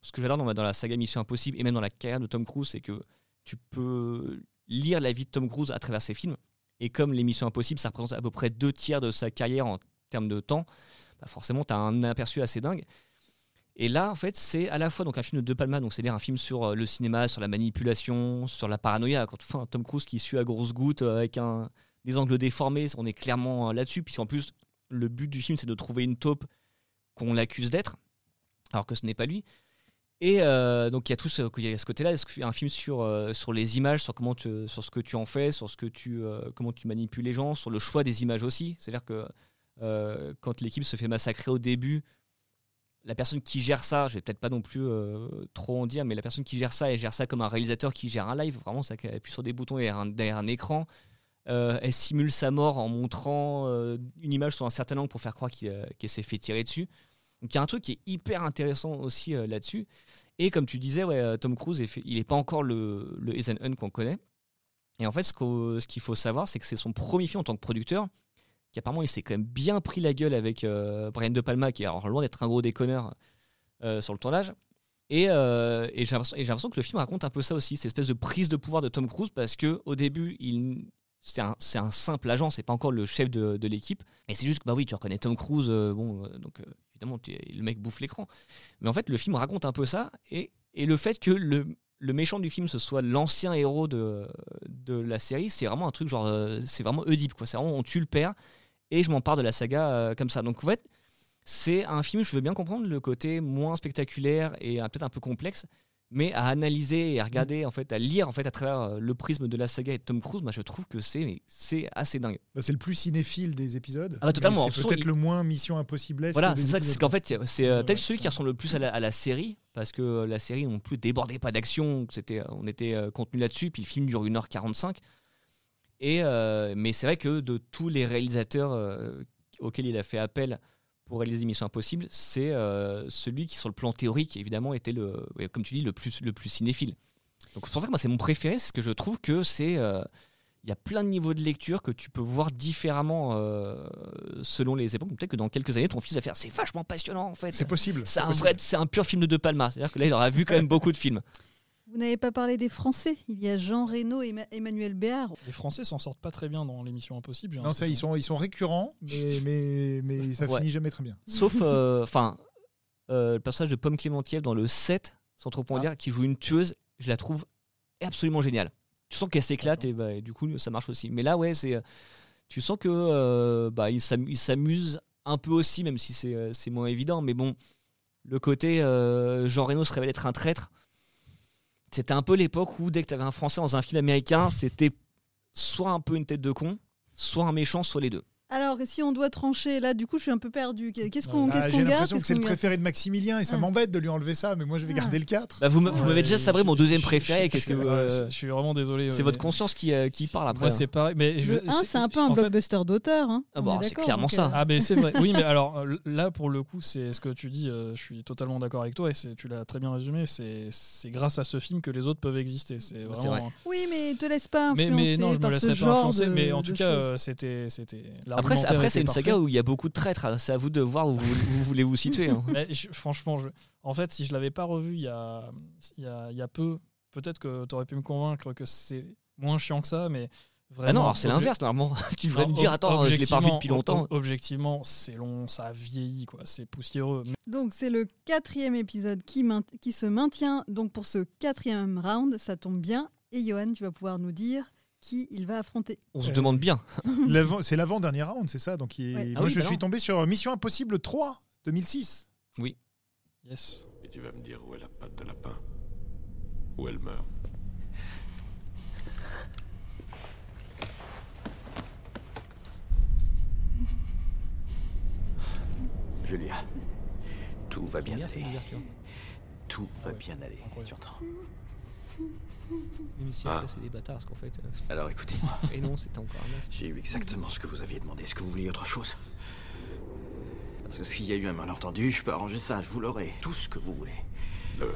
ce que j'adore dans, dans, la saga Mission Impossible et même dans la carrière de Tom Cruise, c'est que tu peux lire la vie de Tom Cruise à travers ses films. Et comme les Missions Impossibles, ça représente à peu près deux tiers de sa carrière en termes de temps, bah forcément, tu as un aperçu assez dingue. Et là, en fait, c'est à la fois donc un film de De Palma, c'est-à-dire un film sur euh, le cinéma, sur la manipulation, sur la paranoïa. Quand enfin, Tom Cruise qui suit à grosses gouttes euh, avec un, des angles déformés, on est clairement euh, là-dessus, puisqu'en plus, le but du film, c'est de trouver une taupe qu'on l'accuse d'être, alors que ce n'est pas lui. Et donc il y a tout ce, ce côté-là, un film sur, sur les images, sur comment sur ce que tu en fais, sur ce que tu, comment tu manipules les gens, sur le choix des images aussi? C'est-à-dire que quand l'équipe se fait massacrer au début, la personne qui gère ça, je vais peut-être pas non plus euh, trop en dire, mais la personne qui gère ça, elle gère ça comme un réalisateur qui gère un live. Vraiment, ça appuie sur des boutons derrière un, derrière un écran. Euh, elle simule sa mort en montrant euh, une image sur un certain angle pour faire croire qu'il s'est fait tirer dessus. Donc il y a un truc qui est hyper intéressant aussi là-dessus. Et comme tu disais, ouais, Tom Cruise, il n'est pas encore le, le Ethan qu'on connaît. Et en fait, ce qu'il faut savoir, c'est que c'est son premier film en tant que producteur apparemment il s'est quand même bien pris la gueule avec euh, Brian De Palma, qui est loin d'être un gros déconneur euh, sur le tournage. Et, euh, j'ai l'impression que le film raconte un peu ça aussi, cette espèce de prise de pouvoir de Tom Cruise, parce que au début, il, c'est un, simple agent, c'est pas encore le chef de, de l'équipe. Et c'est juste que, bah oui, tu reconnais Tom Cruise, bon, donc évidemment, le mec bouffe l'écran. Mais en fait, le film raconte un peu ça, et, le fait que le, méchant du film ce soit l'ancien héros de, la série, c'est vraiment un truc genre, c'est vraiment Oedipe, quoi. C'est vraiment, on tue le père, et je m'en pars de la saga euh, comme ça. Donc en fait, c'est un film, je veux bien comprendre le côté moins spectaculaire et peut-être un peu complexe, mais à analyser et à regarder, en fait, à lire en fait à travers euh, le prisme de la saga et de Tom Cruise, moi je trouve que c'est c'est assez dingue. Bah, c'est le plus cinéphile des épisodes. Ah bah, totalement. C'est peut-être le moins Mission Impossible. Voilà, c'est ça. C'est qu'en fait, c'est euh, peut-être celui qui ressemble le plus à la, série, parce que la série non plus débordait pas d'action. C'était, on était contenu là-dessus, puis le film dure 1h45. Et, euh, mais c'est vrai que de tous les réalisateurs euh, auxquels il a fait appel pour réaliser Mission Impossible, c'est euh, celui qui, sur le plan théorique, évidemment, était le, comme tu dis, le plus, le plus cinéphile. Donc c'est pour ça que moi c'est mon préféré, c'est que je trouve que c'est, il il y a plein de niveaux de lecture que tu peux voir différemment euh, selon les époques. Peut-être que dans quelques années, ton fils va faire c'est vachement passionnant en fait. C'est possible. C'est un, vrai, un pur film de De Palma. C'est-à-dire que là, il aura vu quand même beaucoup de films. Vous n'avez pas parlé des Français. Il y a Jean Reno et Emmanuel Béard. Les Français s'en sortent pas très bien dans l'émission Impossible. Non, ça, ils sont, ils sont récurrents, mais, [LAUGHS] mais, mais ça finit jamais très bien. Sauf, [LAUGHS] euh, enfin, euh, le personnage de Pomme Clémentiel dans le 7, sans trop en ah. dire, qui joue une tueuse, je la trouve absolument géniale tu sens qu'elle s'éclate bah, et, du coup ça marche aussi. Mais là ouais c'est tu sens que euh, bah, il s'amuse un peu aussi même si c'est euh, moins évident. Mais bon le côté euh, Jean Reno se révèle être un traître. C'était un peu l'époque où dès que tu avais un Français dans un film américain, c'était soit un peu une tête de con, soit un méchant, soit les deux. Alors, si on doit trancher, là, du coup, je suis un peu perdu. Qu'est-ce qu'on bah, garde? J'ai l'impression que c'est le préféré de Maximilien et ça ah. m'embête de lui enlever ça, mais moi je vais ah. garder le 4. Bah, vous m'avez déjà sabré mon deuxième préféré. Qu'est-ce que euh, Je suis vraiment désolé. C'est votre conscience qui, euh, qui parle après. Moi, c'est pareil. Mais le 1, c'est un peu un blockbuster d'auteur. Hein. Ah c'est clairement ça. Ah, mais c'est vrai. Oui, mais [LAUGHS] alors là, pour le coup, c'est ce que tu dis. Euh, je suis totalement d'accord avec toi et tu l'as très bien résumé. C'est grâce à ce film que les autres peuvent exister. C'est vraiment. Oui, mais te laisse pas influencer. Mais non, je me laisserai pas influencer. Mais en tout cas, c'était. Après, c'est une saga où il y a beaucoup de traîtres. Hein. C'est à vous de voir où vous, voulez vous situer. Hein. [LAUGHS] franchement, je... en fait, si je l'avais pas revu il y a, il y a, il y a peu, peut-être que tu aurais pu me convaincre que c'est moins chiant que ça, mais Vraiment, ah non, c'est l'inverse normalement. [LAUGHS] tu devrais me dire, attends, je l'ai pas vu depuis longtemps. Objectivement, c'est long, ça a vieilli, quoi. C'est poussiéreux. Donc c'est le quatrième épisode qui, qui se maintient. Donc pour ce quatrième round, ça tombe bien. Et Johan, tu vas pouvoir nous dire qui il va affronter. On se demande bien. [LAUGHS] c'est l'avant-dernier round, c'est ça Donc ah Moi, je bah suis tombé sur Mission Impossible 3, 2006. Oui. Yes. Et tu vas me dire où est la patte de lapin? Où elle meurt? Julia, tout va bien aller. Tout va bien aller, tu entends? Même si ah. c'est des bâtards, qu'en fait. Euh, Alors écoutez-moi. [LAUGHS] Et non, c'était encore un masque. J'ai eu exactement ce que vous aviez demandé. Est-ce que vous vouliez autre chose? Parce que s'il y a eu un malentendu, je peux arranger ça, je vous l'aurai. Tout ce que vous voulez. Euh.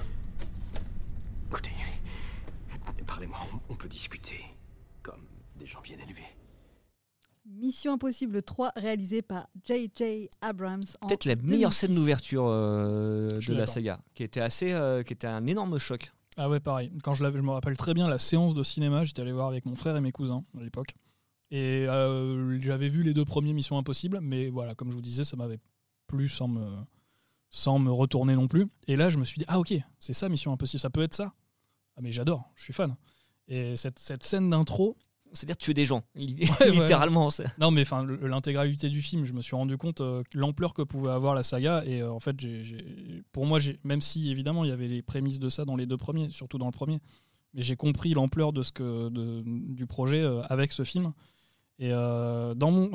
Écoutez, parlez-moi, on peut discuter. Comme des gens bien élevés. Mission Impossible 3, réalisé par J.J. Abrams. Peut-être la meilleure scène d'ouverture euh, de la saga, qui était assez, qui était un énorme choc. Ah ouais, pareil. Quand je, je me rappelle très bien la séance de cinéma, j'étais allé voir avec mon frère et mes cousins à l'époque. Et euh, j'avais vu les deux premiers Missions Impossibles, mais voilà, comme je vous disais, ça m'avait plu sans me, sans me retourner non plus. Et là, je me suis dit, ah ok, c'est ça Mission Impossible, ça peut être ça. Ah mais j'adore, je suis fan. Et cette, cette scène d'intro, c'est-à-dire tuer des gens, [LAUGHS] littéralement. Non, mais enfin, l'intégralité du film, je me suis rendu compte euh, l'ampleur que pouvait avoir la saga. Et euh, en fait, pour moi, même si évidemment il y avait les prémices de ça dans les deux premiers, surtout dans le premier, mais j'ai compris l'ampleur de ce que du projet euh, avec ce film. Et dans mon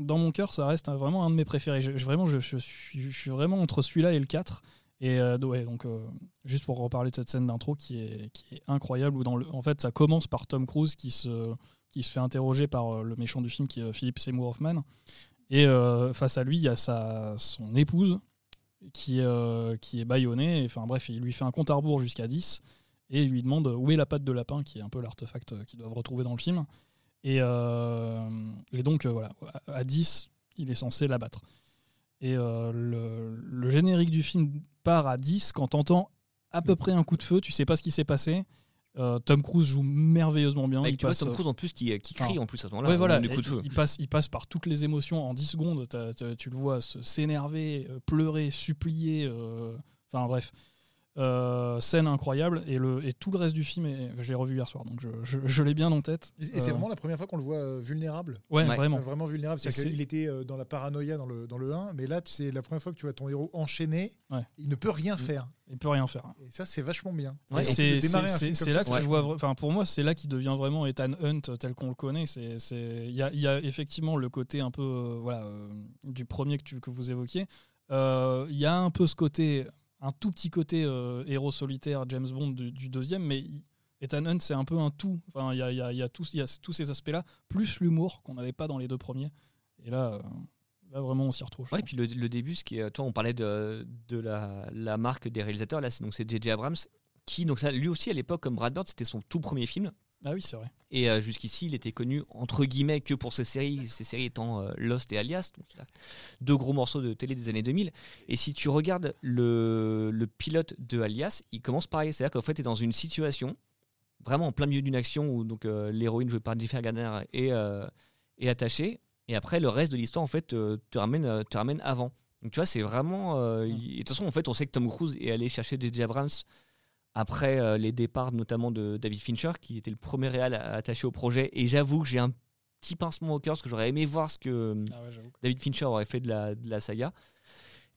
dans mon cœur, ça reste vraiment un de mes préférés. Je, vraiment, je, suis, je suis vraiment entre celui-là et le 4. Et euh, donc euh, juste pour reparler de cette scène d'intro qui est, qui est incroyable, où dans le, en fait ça commence par Tom Cruise qui se, qui se fait interroger par euh, le méchant du film qui est Philippe Seymour Hoffman. Et face à lui, il y a sa, son épouse qui, qui est bâillonnée. Enfin bref, il lui fait un compte à rebours jusqu'à 10 et il lui demande où est la patte de lapin, qui est un peu l'artefact qu'ils doivent retrouver dans le film. Et, donc voilà, à 10, il est censé l'abattre. Et le, générique du film part à 10 quand t'entends à peu près un coup de feu, tu sais pas ce qui s'est passé. Euh, Tom Cruise joue merveilleusement bien. il tu vois Tom Cruise en plus qui, qui crie en plus à ce moment-là. voilà. Il, passe, il passe par toutes les émotions en 10 secondes. tu le vois s'énerver, euh, pleurer, supplier. Euh, enfin bref. Euh, scène incroyable et, le, et tout le reste du film, j'ai revu hier soir, donc je, je, l'ai bien en tête. Et, c'est euh, vraiment la première fois qu'on le voit euh, vulnérable. Ouais, vraiment. Vraiment vulnérable. C'est qu'il était dans la paranoïa dans le, dans le 1, mais là, c'est la première fois que tu vois ton héros enchaîné. Il ne peut rien faire. Il peut rien faire. Et ça, c'est vachement bien. c'est là que je vois. Enfin, pour moi, c'est là qu'il devient vraiment Ethan Hunt tel qu'on le connaît. Il y a, y a, effectivement le côté un peu voilà, du premier que, tu, que vous évoquiez. Il y a un peu ce côté un tout petit côté euh, héros solitaire James Bond du, deuxième, mais Ethan Hunt, c'est un peu un tout. Il y a, y, a, tous, y a tous ces aspects-là, plus l'humour qu'on n'avait pas dans les deux premiers. Et là, euh, là vraiment, on s'y retrouve. Ouais, et puis le, début, ce qui est, toi, on parlait de, de la, la, marque des réalisateurs, là, c'est c'est J.J. Abrams, qui, donc ça, lui aussi, à l'époque, comme Brad Bird, c'était son tout premier film. Ah oui, c'est vrai. Et euh, jusqu'ici, il était connu entre guillemets que pour ses séries, ces séries étant euh, Lost et Alias, donc deux gros morceaux de télé des années 2000. Et si tu regardes le, le pilote de Alias, il commence pareil, c'est-à-dire qu'en fait, tu es dans une situation vraiment en plein milieu d'une action où donc euh, l'héroïne jouée par Jennifer Garner est, est attachée, et après le reste de l'histoire en fait te ramène te ramène avant. Donc tu vois, c'est vraiment. de toute façon, en fait, on sait que Tom Cruise est allé chercher J.J. Abrams après euh, les départs notamment de David Fincher, qui était le premier réal attaché au projet. Et j'avoue que j'ai un petit pincement au cœur, parce que j'aurais aimé voir ce que ah David Fincher aurait fait de la, de la saga.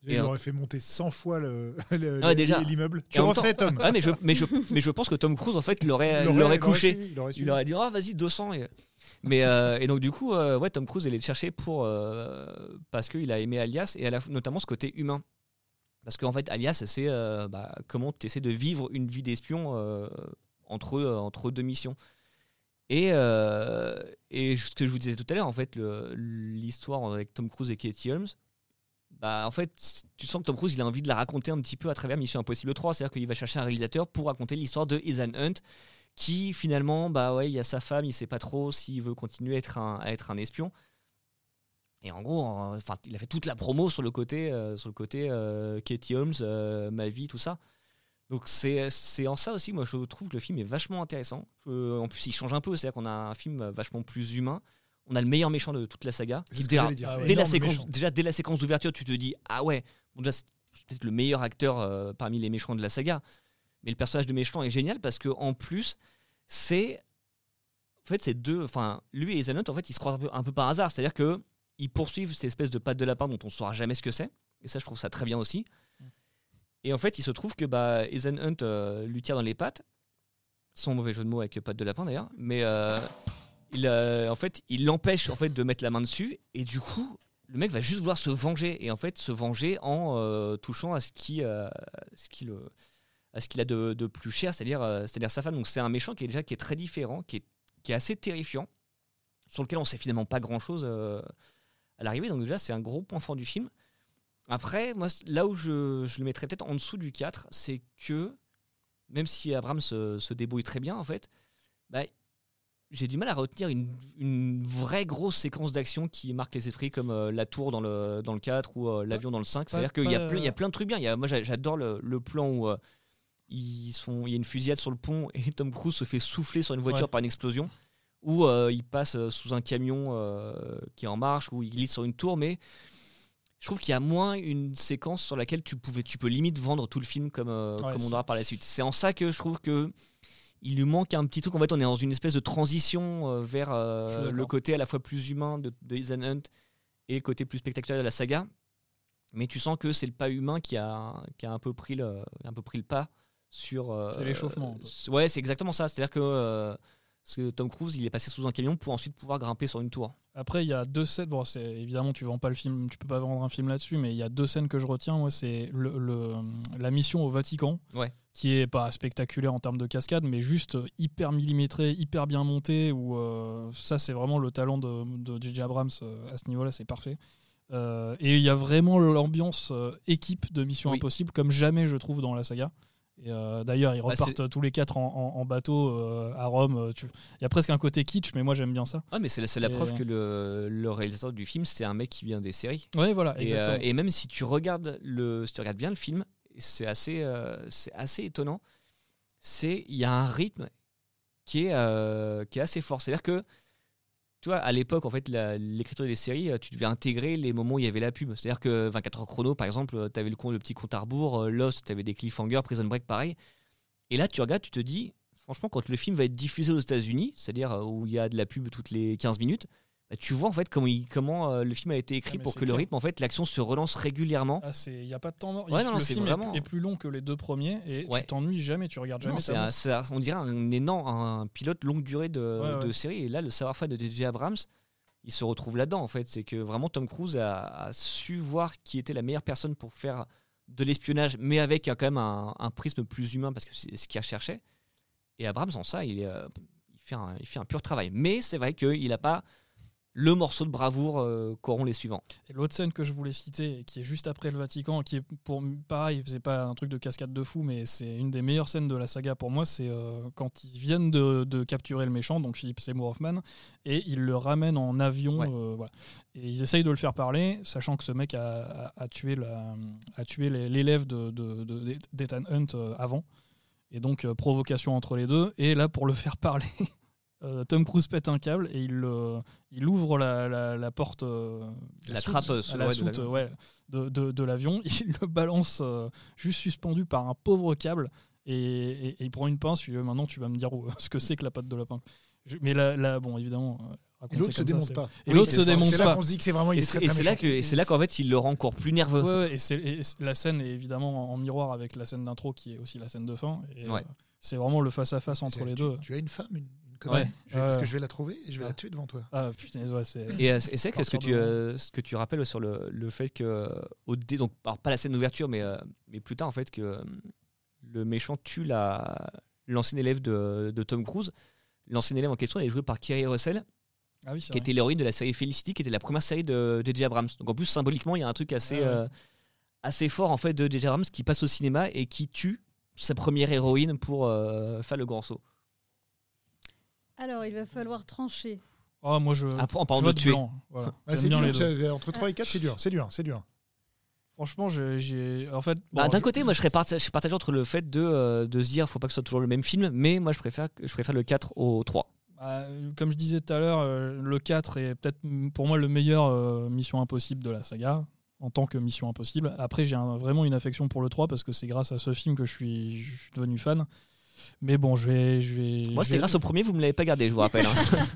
Il aurait fait monter 100 fois [LAUGHS] l'immeuble. tu refais, Tom. mais, je, mais, je, mais je pense que Tom Cruise, en fait, l'aurait couché. Il aurait, dit Ah, vas-y, 200. Et... Mais, euh, et donc, du coup, euh, ouais, Tom Cruise, il est cherché pour, parce qu'il a aimé Alias et notamment ce côté humain. Parce qu'en fait, Alias, c'est euh, bah, comment tu essaies de vivre une vie d'espion euh, entre, euh, entre deux missions. Et, et ce que je vous disais tout à l'heure, en fait, l'histoire avec Tom Cruise et Katie Holmes, bah, en fait, tu sens que Tom Cruise, il a envie de la raconter un petit peu à travers Mission Impossible 3. C'est-à-dire qu'il va chercher un réalisateur pour raconter l'histoire de Ethan Hunt, qui finalement, bah ouais, il y a sa femme, il sait pas trop s'il veut continuer à être un, à être un espion. Et en gros, enfin, il a fait toute la promo sur le côté, euh, sur le côté euh, Katie Holmes, euh, ma vie, tout ça. Donc c'est en ça aussi, moi je trouve que le film est vachement intéressant. en plus, il change un peu, c'est-à-dire qu'on a un film vachement plus humain. On a le meilleur méchant de toute la saga. Déjà, dès, la séquence, déjà, dès la séquence d'ouverture, tu te dis ah ouais, bon, déjà c'est peut-être le meilleur acteur parmi les méchants de la saga. Mais le personnage de méchant est génial parce que en plus, c'est en fait c'est deux, enfin lui et Ethan en fait ils se croisent un peu, un peu par hasard, c'est-à-dire que ils poursuivent cette espèce de patte de lapin dont on ne saura jamais ce que c'est. Et ça, je trouve ça très bien aussi. Et en fait, il se trouve que bah, Ethan Hunt euh, lui tire dans les pattes. Sans mauvais jeu de mots avec patte de lapin d'ailleurs. Mais euh, il, euh, en fait, il l'empêche en fait, de mettre la main dessus. Et du coup, le mec va juste vouloir se venger. Et en fait, se venger en touchant à ce qui, ce qui à ce qu'il a de, de, plus cher, c'est-à-dire c'est-à-dire sa femme. Donc c'est un méchant qui est déjà qui est très différent, qui est, qui est assez terrifiant, sur lequel on sait finalement pas grand-chose à l'arrivée. Donc déjà, c'est un gros point fort du film. Après, moi, là où je, je le mettrais peut-être en dessous du 4, c'est que, même si Abrams se, se, débrouille très bien, en fait, bah, j'ai du mal à retenir une, une vraie grosse séquence d'action qui marque les esprits, comme euh, la tour dans le, dans le 4 ou euh, l'avion dans le 5. C'est-à-dire qu'il y, a plein, il y a plein de trucs bien. Il y a, moi, j'adore le, le, plan où euh, ils sont, il y a une fusillade sur le pont et Tom Cruise se fait souffler sur une voiture par une explosion où euh, il passe euh, sous un camion euh, qui est en marche, ou il glisse sur une tour, mais je trouve qu'il y a moins une séquence sur laquelle tu, pouvais, tu peux limite vendre tout le film comme, comme on aura par la suite. C'est en ça que je trouve que il lui manque un petit truc. En fait, on est dans une espèce de transition vers le côté à la fois plus humain de, de Ethan Hunt et le côté plus spectaculaire de la saga. Mais tu sens que c'est le pas humain qui a, qui a un, peu pris le, un peu pris le pas sur. c'est l'échauffement. ouais, c'est exactement ça. C'est-à-dire que parce que Tom Cruise, il est passé sous un camion pour ensuite pouvoir grimper sur une tour. Après, il y a deux scènes. Bon, c'est évidemment, tu vends pas le film, tu peux pas vendre un film là-dessus, mais il y a deux scènes que je retiens. Moi, c'est le, la mission au Vatican, qui est pas spectaculaire en termes de cascade, mais juste hyper millimétré, hyper bien monté. Où euh, ça, c'est vraiment le talent de J.J. Abrams euh, à ce niveau-là, c'est parfait. Euh, et il y a vraiment l'ambiance équipe de Mission Impossible, comme jamais je trouve dans la saga. Euh, d'ailleurs, ils bah, repartent tous les quatre en, bateau euh, à Rome. Euh, il y a presque un côté kitsch, mais moi j'aime bien ça. Ah, mais c'est la, preuve que le, réalisateur du film, c'est un mec qui vient des séries. Ouais, voilà. Et, même si tu regardes le, si tu regardes bien le film, c'est assez, c'est assez étonnant. C'est il y a un rythme qui est, qui est assez fort. C'est-à-dire que tu vois, à l'époque, en fait, l'écriture des séries, euh, tu devais intégrer les moments où il y avait la pub. C'est-à-dire que 24 heures chrono, par exemple, euh, tu avais le, le petit compte à euh, Lost, tu avais des cliffhangers, Prison Break, pareil. Et là, tu regardes, tu te dis, franchement, quand le film va être diffusé aux États-Unis, c'est-à-dire où il y a de la pub toutes les 15 minutes, bah, tu vois en fait comment, il, comment euh, le film a été écrit pour que le rythme, en fait, l'action se relance régulièrement. Ah, il n'y a pas de temps mort. le film vraiment... est, plus long que les deux premiers et tu t'ennuies jamais, tu regardes jamais. on dirait un énorme un pilote longue durée de, série. Et là, le savoir-faire de DJ Abrams, il se retrouve là-dedans en fait. C'est que vraiment Tom Cruise a, su voir qui était la meilleure personne pour faire de l'espionnage, mais avec quand même un, prisme plus humain parce que c'est ce qu'il recherchait. Et Abrams, en ça, il, euh, il, fait un, il fait un pur travail. Mais c'est vrai qu'il n'a pas le morceau de bravoure euh, qu'auront les suivants. Et l'autre scène que je voulais citer, qui est juste après le Vatican, qui est pour pareil, c'est pas un truc de cascade de fou, mais c'est une des meilleures scènes de la saga pour moi, c'est euh, quand ils viennent de, capturer le méchant, donc Philippe Seymour Hoffman, et ils le ramènent en avion, euh, voilà. Et ils essayent de le faire parler, sachant que ce mec a, tué l'élève de, d'Ethan Hunt avant. Et donc provocation entre les deux. Et là, pour le faire parler, [LAUGHS] euh, Tom Cruise pète un câble et il, il ouvre la, porte, euh, la, trappe la soute, de, l'avion. [LAUGHS] Il le balance euh, juste suspendu par un pauvre câble et, il prend une pince. Puis maintenant, tu vas me dire [LAUGHS] ce que c'est que la patte de lapin. mais là, bon, évidemment. Et l'autre se démonte pas. Et l'autre se démonte pas. C'est là qu'on se dit que c'est vraiment. Et c'est là que, c'est là qu'en fait, il le rend encore plus nerveux. Ouais, et, la scène est évidemment en miroir avec la scène d'intro qui est aussi la scène de fin. c'est vraiment le face à face entre les deux. Tu as une femme, une Ouais. parce que je vais la trouver et je vais la tuer devant toi. Ah putain, c'est. Et, euh, c'est que ce que tu euh, ce que tu rappelles sur le, le fait que au dé, donc pas la scène d'ouverture mais euh, mais plus tard en fait que le méchant tue la l'ancien élève de, de, Tom Cruise. L'ancien élève en question est joué par Kerry Russell. Ah oui, qui était l'héroïne de la série Felicity, qui était la première série de J.J. Abrams. Donc en plus symboliquement, il y a un truc assez ah assez fort en fait de J.J. Abrams qui passe au cinéma et qui tue sa première héroïne pour faire le grand saut. Alors, il va falloir trancher. Oh, moi, je. Après, en parlant de tuer. Voilà. Ah, c'est dur, entre 3 et 4, c'est dur, c'est dur, c'est dur. Franchement, j'ai. En fait. Bah, D'un côté, moi, je serais partagé, je entre le fait de, euh, de se dire faut pas que ce soit toujours le même film, mais moi, je préfère, je préfère le 4 au 3. Bah, comme je disais tout à l'heure, euh, le 4 est peut-être pour moi le meilleur euh, Mission Impossible de la saga, en tant que Mission Impossible. Après, j'ai vraiment une affection pour le 3 parce que c'est grâce à ce film que je suis, je suis devenu fan. Mais bon, je vais. Je vais Moi, c'était grâce au premier, vous ne me l'avez pas gardé, je vous rappelle. Hein. [LAUGHS]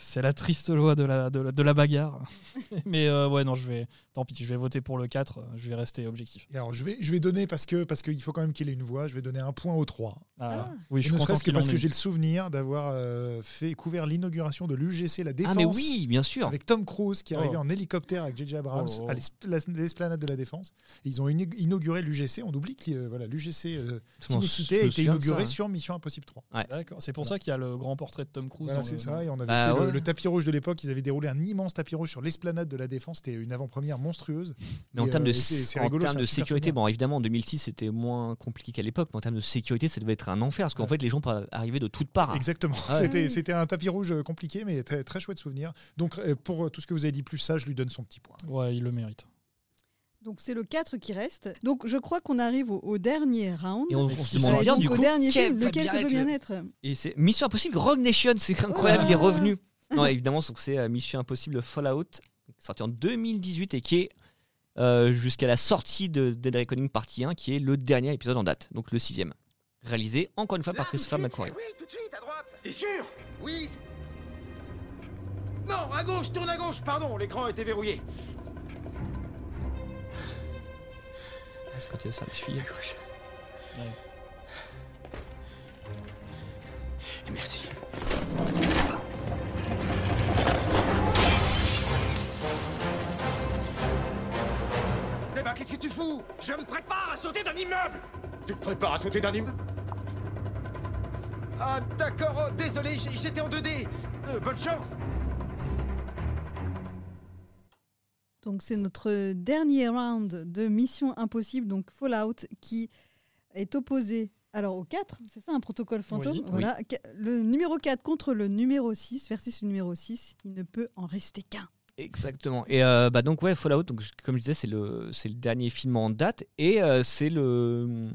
c'est la triste loi de la, de la, bagarre. [LAUGHS] Mais euh, ouais, non, je vais. Tant pis, je vais voter pour le 4. Je vais rester objectif. alors, je vais, je vais donner, parce qu'il parce qu'il faut quand même qu'il ait une voix, je vais donner un point au 3. Ah, Oui, je ne serait-ce que parce que j'ai le souvenir d'avoir euh, fait couvert l'inauguration de l'UGC La Défense. Ah, mais oui, bien sûr. Avec Tom Cruise qui est arrivé oh. en hélicoptère avec J.J. Abrams oh, oh. à l'esplanade de la Défense. ils ont inauguré l'UGC. On oublie que euh, voilà, l'UGC Cinécité a été inauguré sur Mission Impossible 3. D'accord. C'est pour ça qu'il y a le grand portrait de Tom Cruise. c'est ça. Et on avait bah fait le, tapis rouge de l'époque. Ils avaient déroulé un immense tapis rouge sur l'esplanade de la Défense. C'était une avant-première monstrueuse. Mais en termes de, euh, de sécurité, bon, évidemment, en 2006, c'était moins compliqué qu'à l'époque. Mais en termes de sécurité, ça devait être un enfer. Parce qu'en fait, les gens peuvent arriver de toutes parts. Exactement. C'était un tapis rouge euh, compliqué, mais très, très chouette souvenir. Donc, euh, pour tout ce que vous avez dit plus ça, je lui donne son petit point. Ouais, il le mérite. Donc c'est le 4 qui reste. Donc je crois qu'on arrive au, dernier round. Et on, se demande bien du coup, dernier film, lequel ça peut bien être? Et c'est Mission Impossible Rogue Nation, c'est incroyable, il est revenu. Non, évidemment, c'est euh, Mission Impossible Fallout, sorti en 2018 et qui est euh, jusqu'à la sortie de Dead Reckoning Partie 1, qui est le dernier épisode en date, donc le sixième. Réalisé encore une fois par Christopher McQuarrie. Oui, tout de suite, à droite. T'es sûr? Oui. Non, à gauche, tourne à gauche, pardon, l'écran était verrouillé. C'est quand il y a ça, la cheville. Ouais. Merci. Tu fous Je me prépare à sauter d'un immeuble Tu te prépares à sauter d'un immeuble Ah, d'accord, oh, désolé, j'étais en 2D. Euh, bonne chance Donc c'est notre dernier round de Mission Impossible, donc Fallout, qui est opposé alors au 4, c'est ça un protocole fantôme? Voilà, le numéro 4 contre le numéro 6 versus le numéro 6, il ne peut en rester qu'un. Exactement. Et euh, bah donc ouais, Fallout, donc comme je disais, c'est le le dernier film en date et euh, c'est le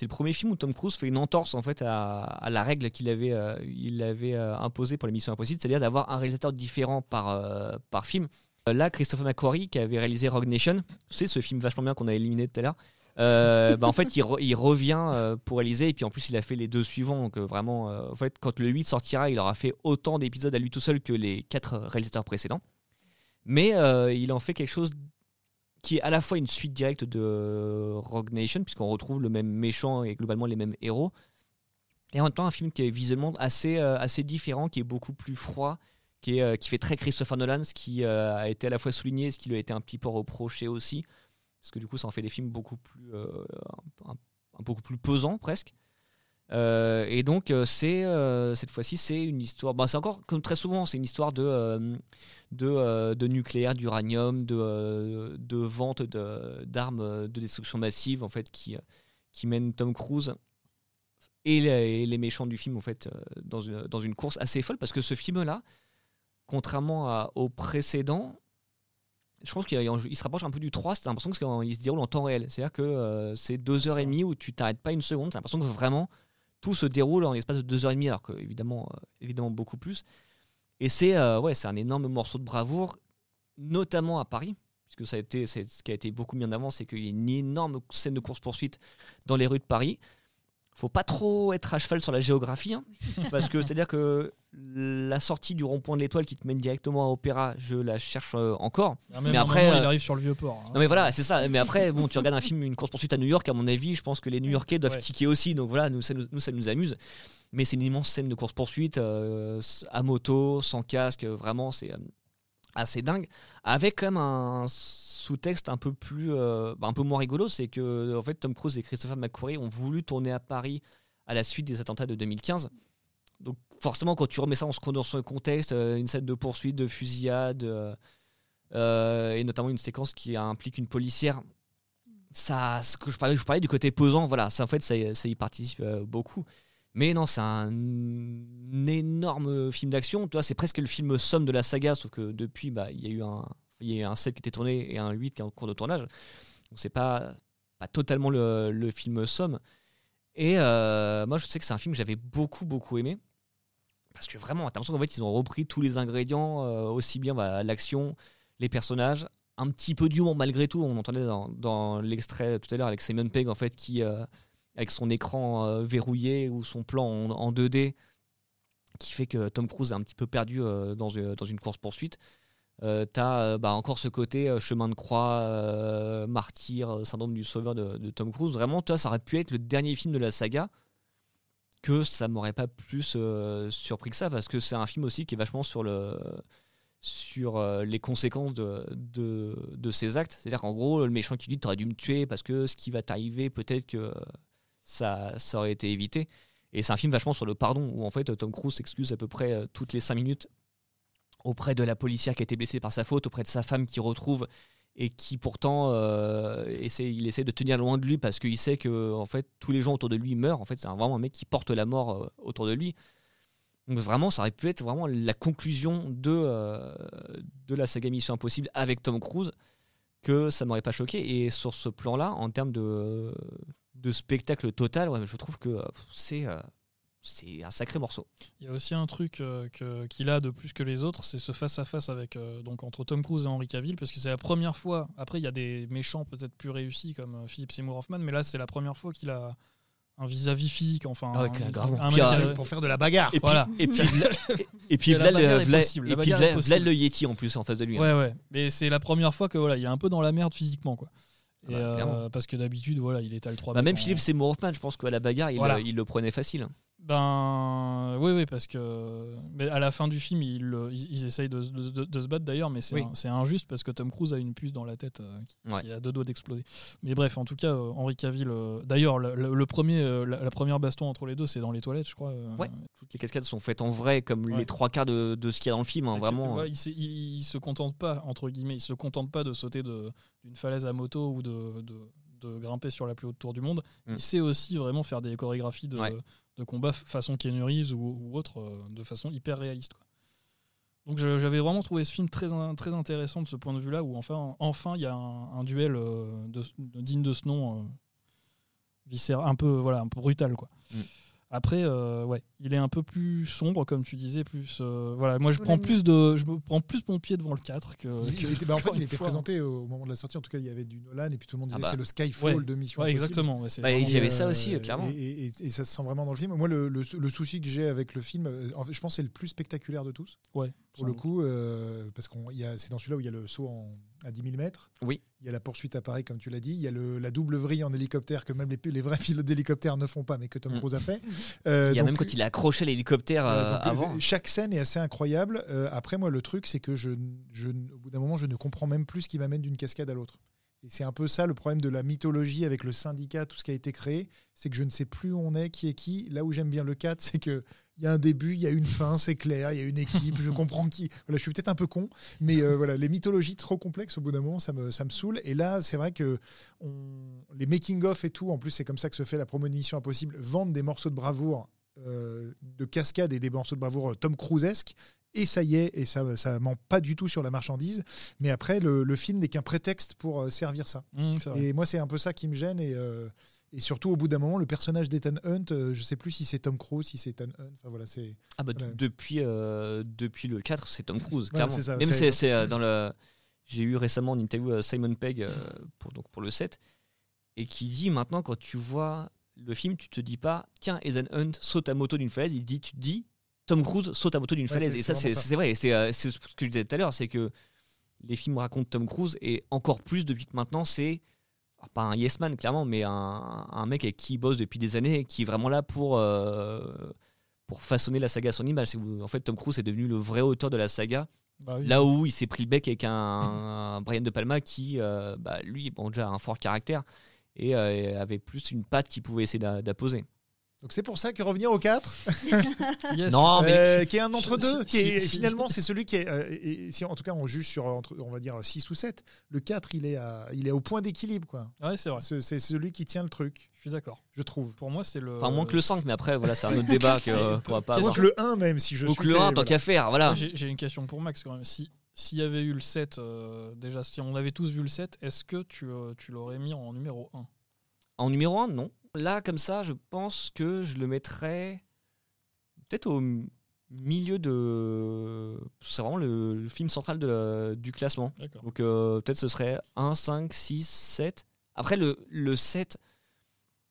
le premier film où Tom Cruise fait une entorse en fait à, la règle qu'il avait euh, il avait imposée pour les Missions Impossibles, c'est-à-dire d'avoir un réalisateur différent par par film. Là, Christopher McQuarrie, qui avait réalisé Rogue Nation, c'est ce film vachement bien qu'on a éliminé tout à l'heure. Bah, en fait, il, revient pour réaliser, et puis en plus, il a fait les deux suivants. Donc, vraiment, en fait, quand le 8 sortira, il aura fait autant d'épisodes à lui tout seul que les quatre réalisateurs précédents. Mais il en fait quelque chose qui est à la fois une suite directe de Rogue Nation, puisqu'on retrouve le même méchant et globalement les mêmes héros, et en même temps un film qui est visuellement assez, assez différent, qui est beaucoup plus froid, euh, qui, fait très Christopher Nolan, ce qui euh, a été à la fois souligné, ce qui lui a été un petit peu reproché aussi, parce que du coup ça en fait des films beaucoup plus, euh, un, beaucoup plus pesants presque. Et donc, c'est cette fois-ci, c'est une histoire. Bah, c'est encore comme très souvent, c'est une histoire de, de, de, nucléaire, d'uranium, de, de vente d'armes de, destruction massive, en fait, qui, qui mène Tom Cruise et les, méchants du film, en fait, dans une, dans une course assez folle, parce que ce film-là, contrairement à, au précédent, je pense qu'il se rapproche un peu du 3, c'est l'impression qu'il se déroule en temps réel. C'est-à-dire que euh, c'est deux heures et demie où tu t'arrêtes pas une seconde, tu l'impression que vraiment tout se déroule en l'espace de deux heures et demie, alors que évidemment, euh, évidemment beaucoup plus. Et c'est euh, ouais, c'est un énorme morceau de bravoure, notamment à Paris, puisque ça a été, ce qui a été beaucoup mis en avant, c'est qu'il y a une énorme scène de course-poursuite dans les rues de Paris faut pas trop être à cheval sur la géographie, hein, parce que [LAUGHS] c'est-à-dire que la sortie du rond-point de l'étoile qui te mène directement à Opéra, je la cherche euh, encore. Ah, mais après, il euh, arrive sur le vieux port. Hein, non mais voilà, c'est ça. Mais après, bon, tu regardes un film, une course poursuite à New York, à mon avis, je pense que les New-Yorkais doivent ticker aussi. Donc voilà, nous ça nous, ça nous amuse. Mais c'est une immense scène de course poursuite euh, à moto, sans casque. Vraiment, c'est assez dingue, avec quand même un sous-texte un peu plus, euh, bah, un peu moins rigolo, c'est que en fait Tom Cruise et Christopher McQuarrie ont voulu tourner à Paris à la suite des attentats de 2015. Donc forcément, quand tu remets ça dans ce contexte, euh, une scène de poursuite, de fusillade, euh, et notamment une séquence qui implique une policière, ça, ce que je parlais, je parlais du côté pesant, voilà, ça en fait, ça, y participe beaucoup. Mais non, c'est un, énorme film d'action. C'est presque le film somme de la saga, sauf que depuis, bah, il y a eu un, il y a un 7 qui était tourné et un 8 qui est en cours de tournage. Donc c'est pas, pas totalement le, film somme. Et euh, moi, je sais que c'est un film que j'avais beaucoup, beaucoup aimé. Parce que vraiment, t'as l'impression qu'en fait, ils ont repris tous les ingrédients, euh, aussi bien bah, l'action, les personnages, un petit peu d'humour malgré tout. On entendait dans, l'extrait tout à l'heure avec Simon Pegg, en fait, qui, euh, avec son écran verrouillé ou son plan en, 2D, qui fait que Tom Cruise est un petit peu perdu dans, dans une course-poursuite. Euh, t'as euh, bah, encore ce côté euh, chemin de croix, martyr, syndrome du sauveur de, Tom Cruise. Vraiment, toi, ça aurait pu être le dernier film de la saga que ça m'aurait pas plus surpris que ça parce que c'est un film aussi qui est vachement sur le sur les conséquences de, de, de ses actes. C'est-à-dire qu'en gros, le méchant qui dit T'aurais dû me tuer parce que ce qui va t'arriver, peut-être que ça, ça aurait été évité. Et c'est un film vachement sur le pardon où en fait Tom Cruise s'excuse à peu près toutes les 5 minutes auprès de la policière qui a été blessée par sa faute, auprès de sa femme qui retrouve et qui pourtant euh, essaie, il essaie de tenir loin de lui parce qu'il sait que en fait tous les gens autour de lui meurent. En fait, c'est vraiment un mec qui porte la mort euh, autour de lui. Donc vraiment, ça aurait pu être vraiment la conclusion de, euh, de la saga Mission Impossible avec Tom Cruise que ça m'aurait pas choqué. Et sur ce plan-là, en termes de, de spectacle total, je trouve que c'est c'est un sacré morceau. Il y a aussi un truc euh, qu'il a de plus que les autres, c'est ce face à face avec euh, donc entre Tom Cruise et Henry Cavill, parce que c'est la première fois. Après, il y a des méchants peut-être plus réussis comme euh, Philippe Seymour Hoffman, mais là, c'est la première fois qu'il a un vis-à-vis physique, enfin. Ah un, pour faire de la bagarre. Et puis, voilà. et puis, [LAUGHS] et puis, Vlad, le Yeti en plus en face de lui. Hein. Ouais, ouais. Mais c'est la première fois que voilà, il est un peu dans la merde physiquement, quoi. parce que d'habitude, voilà, il étale 3 bah, Même Philippe Seymour Hoffman, je pense qu'à la bagarre, il, il, le prenait facile. Ben oui, oui, parce que mais à la fin du film, ils, ils, essayent de, de, se battre d'ailleurs, mais c'est injuste parce que Tom Cruise a une puce dans la tête euh, qui, a deux doigts d'exploser. Mais bref, en tout cas, euh, Henri Cavill. Euh, d'ailleurs, le, premier, la, première baston entre les deux, c'est dans les toilettes, je crois. Ouais. Toutes les cascades sont faites en vrai, comme les trois quarts de, ce qu'il y a dans le film, hein, vraiment. il, il, se contente pas entre guillemets, il se contente pas de sauter d'une falaise à moto ou de, de, grimper sur la plus haute tour du monde. Mm. Il sait aussi vraiment faire des chorégraphies de de combat façon Reeves ou, autre, euh, de façon hyper réaliste. Donc j'avais vraiment trouvé ce film très, intéressant de ce point de vue-là, où enfin enfin il y a un, duel euh, digne de ce nom, euh, un peu voilà un peu brutal quoi. Mm. Après, euh, ouais, il est un peu plus sombre, comme tu disais, plus. Euh, voilà, moi je prends plus de, je prends plus mon pied devant le 4 que. Bah, en fait, il était présenté au moment de la sortie. En tout cas, il y avait du Nolan et puis tout le monde disait ah bah. c'est le Skyfall de Mission ouais, Exactement. Bah, il y avait ça aussi, clairement. Et, ça se sent vraiment dans le film. Moi, le, le, souci que j'ai avec le film, euh, en fait, je pense que c'est le plus spectaculaire de tous. Ouais. Pour le coup, parce qu'on, c'est dans celui-là où il y a le saut en, à 10 000 mètres. Oui. Il y a la poursuite à Paris, comme tu l'as dit. Il y a le, la double vrille en hélicoptère que même les, les vrais [LAUGHS] pilotes d'hélicoptère ne font pas, mais que Tom mm. Cruise a fait. [LAUGHS] Euh, il y a même quand il a accroché l'hélicoptère euh, avant. Chaque scène est assez incroyable. Euh, après, moi, le truc, c'est que je, je, au bout d'un moment, je ne comprends même plus ce qui m'amène d'une cascade à l'autre. Et c'est un peu ça le problème de la mythologie avec le syndicat, tout ce qui a été créé, c'est que je ne sais plus où on est, qui est qui. Là où j'aime bien le 4, [LAUGHS] c'est que il y a un début, il y a une fin, c'est clair, il y a une équipe, je [LAUGHS] comprends qui. Voilà, je suis peut-être un peu con, mais euh, voilà, les mythologies trop complexes au bout d'un moment, ça me, ça me saoule. Et là, c'est vrai que les making-of et tout, en plus, c'est comme ça que se fait la promo de Mission Impossible, vendent des morceaux de bravoure euh, de cascade et des morceaux de bravoure euh, Tom Cruisesque. Et ça y est, et ça ne ment pas du tout sur la marchandise. Mais après, le, film n'est qu'un prétexte pour servir ça. Mmh, et moi, c'est un peu ça qui me gêne. Et, et surtout, au bout d'un moment, le personnage d'Ethan Hunt, je euh, je sais plus si c'est Tom Cruise, si c'est Ethan Hunt. Enfin, voilà, c'est. Ah bah depuis euh, depuis le 4, c'est Tom Cruise. clairement. Même c'est euh, dans le. J'ai eu récemment une interview à Simon Pegg pour donc pour le 7 et qui dit maintenant quand tu vois le film, tu te dis pas tiens Ethan Hunt saute à moto d'une falaise, il dit tu te dis Tom Cruise saute à moto d'une falaise et ça c'est vrai. C'est ce que je disais tout à l'heure, c'est que les films racontent Tom Cruise et encore plus depuis que maintenant c'est pas un yes man clairement, mais un, mec avec qui il bosse depuis des années, qui est vraiment là pour, euh, pour façonner la saga à son image. En fait, Tom Cruise est devenu le vrai auteur de la saga. Bah là où il s'est pris le bec avec un, Brian De Palma qui, euh, bah, lui, bon, déjà a un fort caractère et euh, avait plus une patte qu'il pouvait essayer d'apposer. Donc c'est pour ça que revenir au 4, [LAUGHS] non, mais... Euh, qui est un entre-deux, qui est, finalement c'est celui qui est, euh, si en tout cas on juge sur, entre, on va dire 6 ou 7, le 4 il est, à, il est au point d'équilibre. quoi. Ouais, c'est vrai. C'est celui qui tient le truc. Je suis d'accord. Je trouve. Pour moi c'est le... Enfin moins que le 5, mais après voilà, c'est un autre [LAUGHS] débat qu'on va pas Moins que le 1 même, si je Ou que le 1, tant qu'à faire, voilà. J'ai une question pour Max quand même. Si, s'il y avait eu le 7, euh, déjà si on avait tous vu le 7, est-ce que tu, tu l'aurais mis en numéro 1 En numéro 1, non. Là, comme ça, je pense que je le mettrais peut-être au milieu de. C'est vraiment le, film central de du classement. Donc euh, peut-être ce serait 1, 5, 6, 7. Après, le, le 7,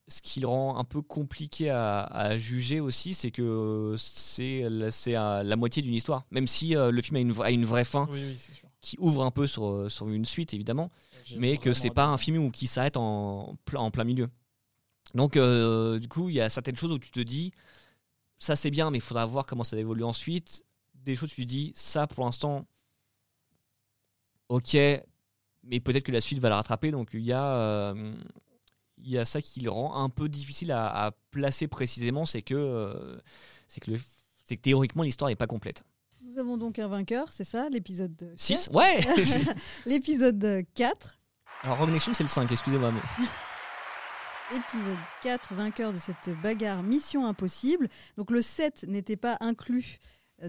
ce qui le rend un peu compliqué à, juger aussi, c'est que c'est la, la moitié d'une histoire. Même si euh, le film a une, a une vraie fin. qui ouvre un peu sur, sur une suite évidemment, mais que c'est pas un film où qui s'arrête en, en plein milieu. Donc, euh, du coup, il y a certaines choses où tu te dis, ça c'est bien, mais il faudra voir comment ça évolue ensuite. Des choses où tu te dis, ça pour l'instant, ok, mais peut-être que la suite va la rattraper. Donc, il y a. Euh, il y a ça qui le rend un peu difficile à, placer précisément, c'est que, euh, c'est que, que théoriquement l'histoire n'est pas complète. Nous avons donc un vainqueur, c'est ça, l'épisode 6 Ouais [LAUGHS] [LAUGHS] L'épisode 4. Alors Rogue c'est le 5, excusez-moi. Mais... [LAUGHS] épisode 4, vainqueur de cette bagarre Mission Impossible. Donc le 7 n'était pas inclus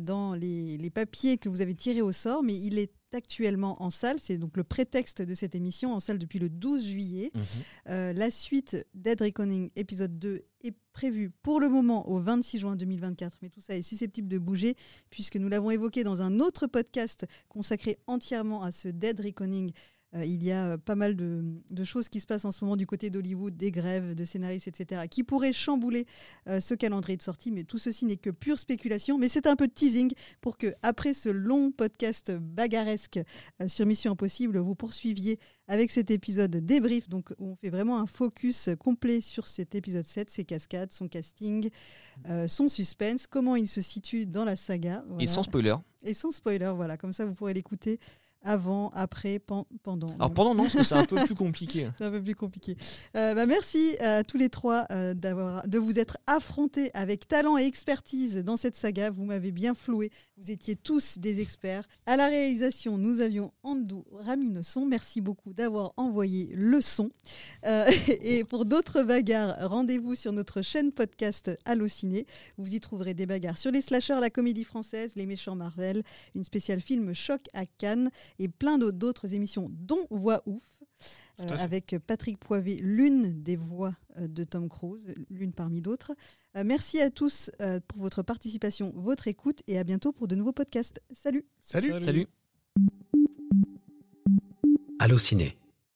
dans les, papiers que vous avez tirés au sort, mais il est actuellement en salle. C'est donc le prétexte de cette émission, en salle depuis le 12 juillet. Mhm. Euh, la suite Dead Reckoning épisode 2 est prévue pour le moment au 26 juin 2024, mais tout ça est susceptible de bouger puisque nous l'avons évoqué dans un autre podcast consacré entièrement à ce Dead Reckoning euh, il y a euh, pas mal de, choses qui se passent en ce moment du côté d'Hollywood, des grèves de scénaristes, etc., qui pourraient chambouler euh, ce calendrier de sortie. Mais tout ceci n'est que pure spéculation. Mais c'est un peu de teasing pour que, après ce long podcast bagarresque sur Mission Impossible, vous poursuiviez avec cet épisode débrief, donc où on fait vraiment un focus complet sur cet épisode 7, ses cascades, son casting, son suspense, comment il se situe dans la saga. Et sans spoiler. Et sans spoiler, voilà. Comme ça, vous pourrez l'écouter avant, après, pendant. Alors pendant, non, parce que c'est un [LAUGHS] peu plus compliqué. c'est un peu plus compliqué. Euh, bah, merci à tous les trois euh, d'avoir, de vous être affrontés avec talent et expertise dans cette saga. Vous m'avez bien floué. Vous étiez tous des experts. À la réalisation, nous avions Andou Raminoson. Merci beaucoup d'avoir envoyé le son. Euh, [LAUGHS] et pour d'autres bagarres, rendez-vous sur notre chaîne podcast Allociné. Vous y trouverez des bagarres sur les slashers, la comédie française, les méchants Marvel, une spéciale film Choc à Cannes et plein d'autres émissions, dont Voix Ouf. Euh, avec Patrick Poivet, l'une des voix euh, de Tom Cruise, l'une parmi d'autres. Euh, merci à tous pour votre participation, votre écoute et à bientôt pour de nouveaux podcasts. Salut. Salut. Salut. Salut. Allô Ciné.